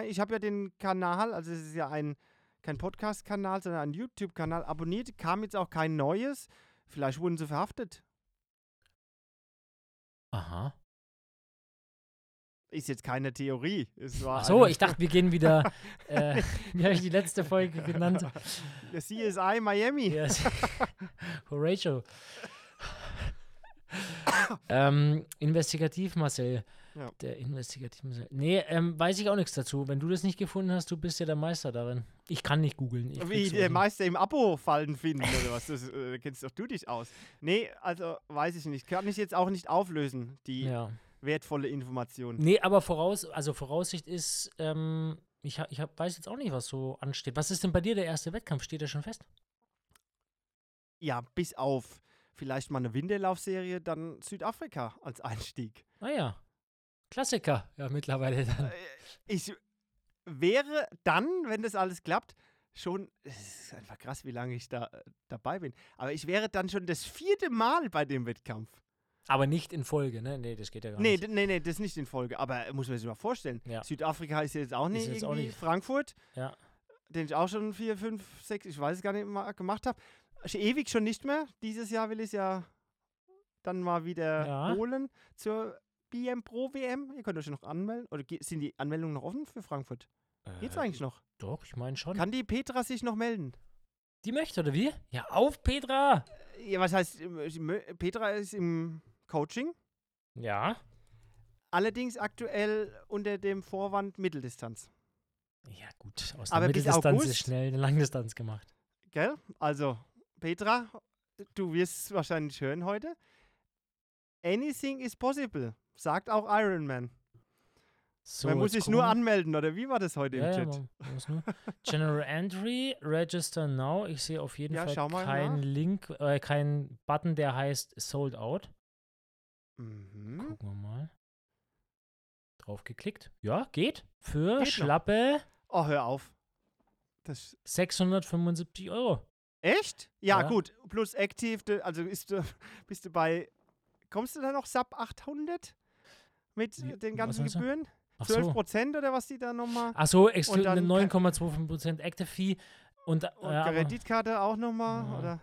Speaker 2: Ich habe ja den Kanal, also es ist ja ein kein Podcast-Kanal, sondern ein YouTube-Kanal abonniert. Kam jetzt auch kein neues. Vielleicht wurden sie verhaftet.
Speaker 1: Aha.
Speaker 2: Ist jetzt keine Theorie. Es war
Speaker 1: Ach so, ich dachte, wir gehen wieder, äh, wie habe ich die letzte Folge genannt?
Speaker 2: Der CSI Miami.
Speaker 1: Yes. Horatio. ähm, investigativ, Marcel.
Speaker 2: Ja.
Speaker 1: Der investigativ Marcel. Nee, ähm, weiß ich auch nichts dazu. Wenn du das nicht gefunden hast, du bist ja der Meister darin. Ich kann nicht googeln.
Speaker 2: Wie der. Meister im Abo-Fallen finden oder was? Das äh, kennst doch du dich aus. Nee, also weiß ich nicht. Kann ich jetzt auch nicht auflösen, die
Speaker 1: Ja.
Speaker 2: wertvolle Information.
Speaker 1: Nee, aber voraus, also Voraussicht ist, ähm, ich, ich hab, weiß jetzt auch nicht, was so ansteht. Was ist denn bei dir der erste Wettkampf? Steht der schon fest?
Speaker 2: Ja, bis auf vielleicht mal eine Winterlaufserie, dann Südafrika als Einstieg.
Speaker 1: Ah ja. Klassiker, ja, mittlerweile dann.
Speaker 2: Äh, Ich wäre dann, wenn das alles klappt, schon, es ist einfach krass, wie lange ich da äh, dabei bin, aber ich wäre dann schon das vierte Mal bei dem Wettkampf.
Speaker 1: Aber nicht in Folge, ne? Nee, das geht ja gar
Speaker 2: Nee,
Speaker 1: nicht.
Speaker 2: nee, nee, das ist nicht in Folge, aber muss man sich mal vorstellen.
Speaker 1: Ja.
Speaker 2: Südafrika ist jetzt auch nicht
Speaker 1: jetzt auch nicht-
Speaker 2: Frankfurt,
Speaker 1: Ja.
Speaker 2: den ich auch schon vier, fünf, sechs, ich weiß es gar nicht mal gemacht habe. Ewig schon nicht mehr. Dieses Jahr will ich es ja dann mal wieder
Speaker 1: Ja.
Speaker 2: holen zur BM Pro WM. Ihr könnt euch noch anmelden. Oder sind die Anmeldungen noch offen für Frankfurt? Geht's
Speaker 1: Äh,
Speaker 2: eigentlich noch?
Speaker 1: Doch, ich meine schon.
Speaker 2: Kann die Petra sich noch melden?
Speaker 1: Die möchte, oder wie? Ja, auf, Petra!
Speaker 2: Ja, was heißt, mö- Petra ist im Coaching,
Speaker 1: Ja.
Speaker 2: allerdings aktuell unter dem Vorwand Mitteldistanz.
Speaker 1: Ja, gut. Aus der
Speaker 2: Aber
Speaker 1: Mitteldistanz
Speaker 2: August?
Speaker 1: ist schnell eine Langdistanz gemacht.
Speaker 2: Gell? Also, Petra, du wirst es wahrscheinlich hören heute. Anything is possible, sagt auch Iron Man.
Speaker 1: So,
Speaker 2: man muss sich nur anmelden, oder wie war das heute
Speaker 1: Ja,
Speaker 2: im
Speaker 1: ja,
Speaker 2: Chat?
Speaker 1: nur. General Entry, Register Now. Ich sehe auf jeden
Speaker 2: Ja,
Speaker 1: Fall keinen. Link, äh, keinen Button, der heißt Sold Out.
Speaker 2: Mhm.
Speaker 1: Gucken wir mal. Drauf geklickt. Ja, geht. Für
Speaker 2: Geht noch.
Speaker 1: schlappe
Speaker 2: Oh, hör auf. Das
Speaker 1: 675 Euro.
Speaker 2: echt? Ja,
Speaker 1: Ja.
Speaker 2: gut. Plus Active, also ist bist du bei. Kommst du da noch sub 800? Mit
Speaker 1: Wie-
Speaker 2: den ganzen? Gebühren?
Speaker 1: Ach
Speaker 2: 12
Speaker 1: so.
Speaker 2: Prozent oder was die da nochmal?
Speaker 1: Ach so, exklu-
Speaker 2: Und dann
Speaker 1: eine
Speaker 2: kann-
Speaker 1: 9,25% Active Fee. Und, äh,
Speaker 2: Und
Speaker 1: aber-
Speaker 2: Kreditkarte auch nochmal?
Speaker 1: Ja.
Speaker 2: Oder?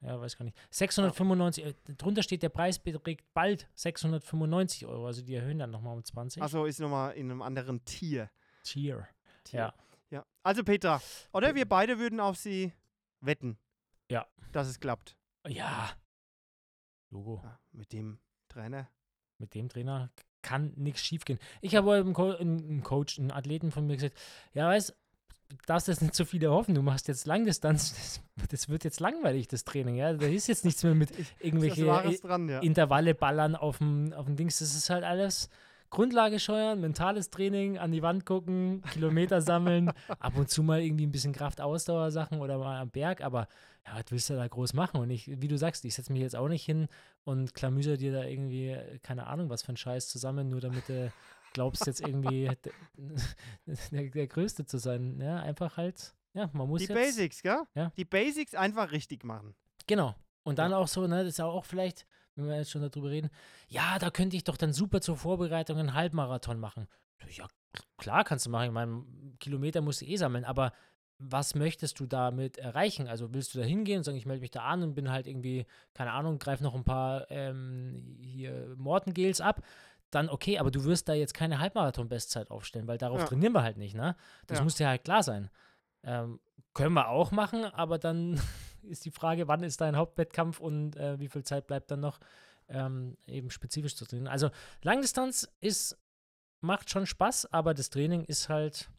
Speaker 1: Ja, weiß gar nicht. 695, äh, drunter steht, der Preis beträgt bald 695 Euro. Also die erhöhen dann nochmal um 20.
Speaker 2: Achso, ist nochmal in einem anderen Tier.
Speaker 1: Cheer.
Speaker 2: Tier.
Speaker 1: Ja.
Speaker 2: ja. Also Petra, oder wir beide würden auf sie wetten.
Speaker 1: Ja.
Speaker 2: Dass es klappt.
Speaker 1: Ja. Logo.
Speaker 2: Ja, mit dem Trainer.
Speaker 1: Mit dem Trainer kann nichts schief gehen. Ich habe einem, Co einem Coach, einen Athleten von mir gesagt, ja, weißt du darfst jetzt nicht zu viel erhoffen. Du machst jetzt Langdistanz, das, das, wird jetzt langweilig, das Training. Ja? Da ist jetzt nichts mehr mit irgendwelche
Speaker 2: dran, ja.
Speaker 1: Intervalle ballern auf dem, auf dem Dings. Das ist halt alles Grundlage steuern, mentales Training, an die Wand gucken, Kilometer sammeln, ab und zu mal irgendwie ein bisschen Kraft-Ausdauer-Sachen oder mal am Berg, aber ja, was willst du da groß machen? Und ich, wie du sagst, ich setze mich jetzt auch nicht hin und klamüser dir da irgendwie, keine Ahnung, was für ein Scheiß zusammen, nur damit du glaubst, jetzt irgendwie der, der, Größte zu sein. Ja, einfach halt, ja, man muss
Speaker 2: Die
Speaker 1: jetzt,
Speaker 2: Basics, gell?
Speaker 1: Ja.
Speaker 2: Die Basics einfach richtig machen.
Speaker 1: Genau. Und dann auch so, ne, das ist auch vielleicht wenn wir jetzt schon darüber reden, ja, da könnte ich doch dann super zur Vorbereitung einen Halbmarathon machen. Ja, klar kannst du machen. Ich meine, Kilometer musst du eh sammeln, aber was möchtest du damit erreichen? Also willst du da hingehen und sagen, ich melde mich da an und bin halt irgendwie, keine Ahnung, greif noch ein paar ähm, hier Mortengels ab, dann okay, aber du wirst da jetzt keine Halbmarathon-Bestzeit aufstellen, weil darauf ja. trainieren wir halt nicht, ne? Das ja. muss dir halt klar sein. Ähm, können wir auch machen, aber dann ist die Frage, wann ist dein Hauptwettkampf und äh, wie viel Zeit bleibt dann noch ähm, eben spezifisch zu trainieren. Also Langdistanz ist, macht schon Spaß, aber das Training ist halt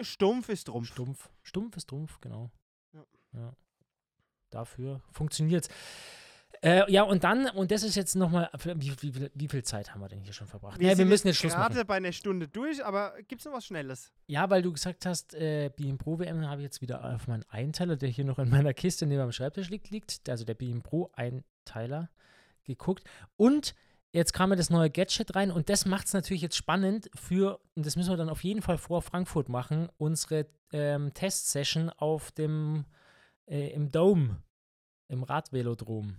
Speaker 2: Stumpf ist Trumpf.
Speaker 1: Stumpf. Stumpf ist Trumpf, genau. Ja. ja. Dafür funktioniert es. Äh, ja, und dann, und das ist jetzt nochmal, wie, wie, wie, viel Zeit haben wir denn hier schon verbracht?
Speaker 2: Wir, ja, wir müssen jetzt Schluss machen. gerade bei einer Stunde durch, aber gibt es noch was Schnelles?
Speaker 1: Ja, weil du gesagt hast, äh, BM Pro WM habe ich jetzt wieder auf meinen Einteiler, der hier noch in meiner Kiste neben am Schreibtisch liegt, liegt. Also der BM Pro Einteiler geguckt. Und jetzt kam mir das neue Gadget rein und das macht es natürlich jetzt spannend für, und das müssen wir dann auf jeden Fall vor Frankfurt machen, unsere ähm, Testsession auf dem, äh, im Dome, im Radvelodrom.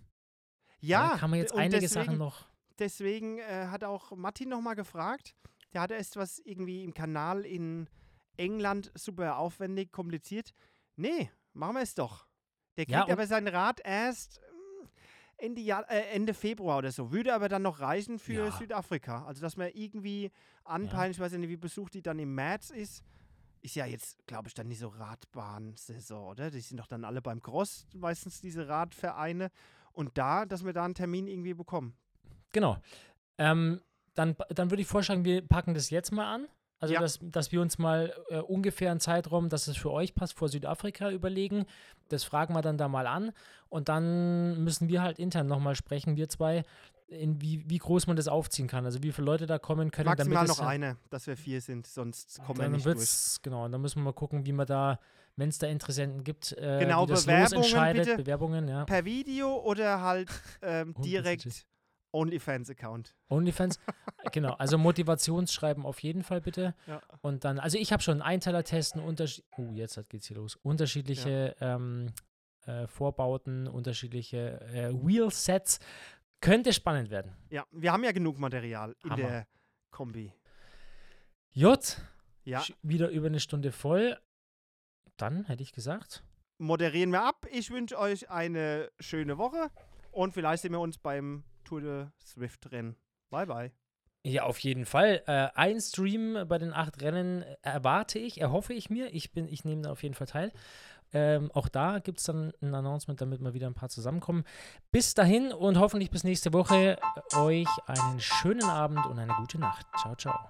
Speaker 2: Ja,
Speaker 1: da kann man jetzt einige deswegen, Sachen noch.
Speaker 2: Deswegen äh, hat auch Martin nochmal gefragt. Der hatte erst was irgendwie im Kanal in England super aufwendig, kompliziert. Nee, machen wir es doch. Der kriegt ja, aber sein Rad erst hm, Ende, Jahr, äh, Ende Februar oder so. Würde aber dann noch reichen für ja. Südafrika. Also, dass man irgendwie anpeilen, ja. ich weiß nicht, wie besucht die dann im März ist. Ist ja jetzt, glaube ich, dann nicht so Radbahnsaison, oder? Die sind doch dann alle beim Cross, meistens diese Radvereine. Und da, dass wir da einen Termin irgendwie bekommen.
Speaker 1: Genau. Ähm, dann, dann würde ich vorschlagen, wir packen das jetzt mal an. Also, ja. dass, dass wir uns mal äh, ungefähr einen Zeitraum, dass es für euch passt, vor Südafrika überlegen. Das fragen wir dann da mal an. Und dann müssen wir halt intern nochmal sprechen, wir zwei, in wie, wie groß man das aufziehen kann. Also, wie viele Leute da kommen können.
Speaker 2: Maximal noch eine, dass wir vier sind, sonst kommen wir nicht durch.
Speaker 1: Genau, und dann müssen wir mal gucken, wie man da wenn es da Interessenten gibt, äh,
Speaker 2: genau,
Speaker 1: die das
Speaker 2: Bewerbungen bitte
Speaker 1: Bewerbungen, ja.
Speaker 2: Per Video oder halt ähm, direkt OnlyFans-Account.
Speaker 1: OnlyFans, genau. Also Motivationsschreiben auf jeden Fall bitte. Ja. Und dann, also ich habe schon Einteiler testen, Unterschied. Uh, jetzt geht's hier los. Unterschiedliche ja. ähm, äh, Vorbauten, unterschiedliche äh, Wheel-Sets. Könnte spannend werden.
Speaker 2: Ja, wir haben ja genug Material in Hammer. der Kombi.
Speaker 1: J. Ja. Wieder über eine Stunde voll dann hätte ich gesagt.
Speaker 2: Moderieren wir ab. Ich wünsche euch eine schöne Woche und vielleicht sehen wir uns beim Tour de Swift Rennen. Bye, bye.
Speaker 1: Ja, auf jeden Fall. Äh, ein Stream bei den acht Rennen erwarte ich, erhoffe ich mir. Ich, bin, ich nehme da auf jeden Fall teil. Ähm, auch da gibt es dann ein Announcement, damit wir wieder ein paar zusammenkommen. Bis dahin und hoffentlich bis nächste Woche euch einen schönen Abend und eine gute Nacht. Ciao, ciao.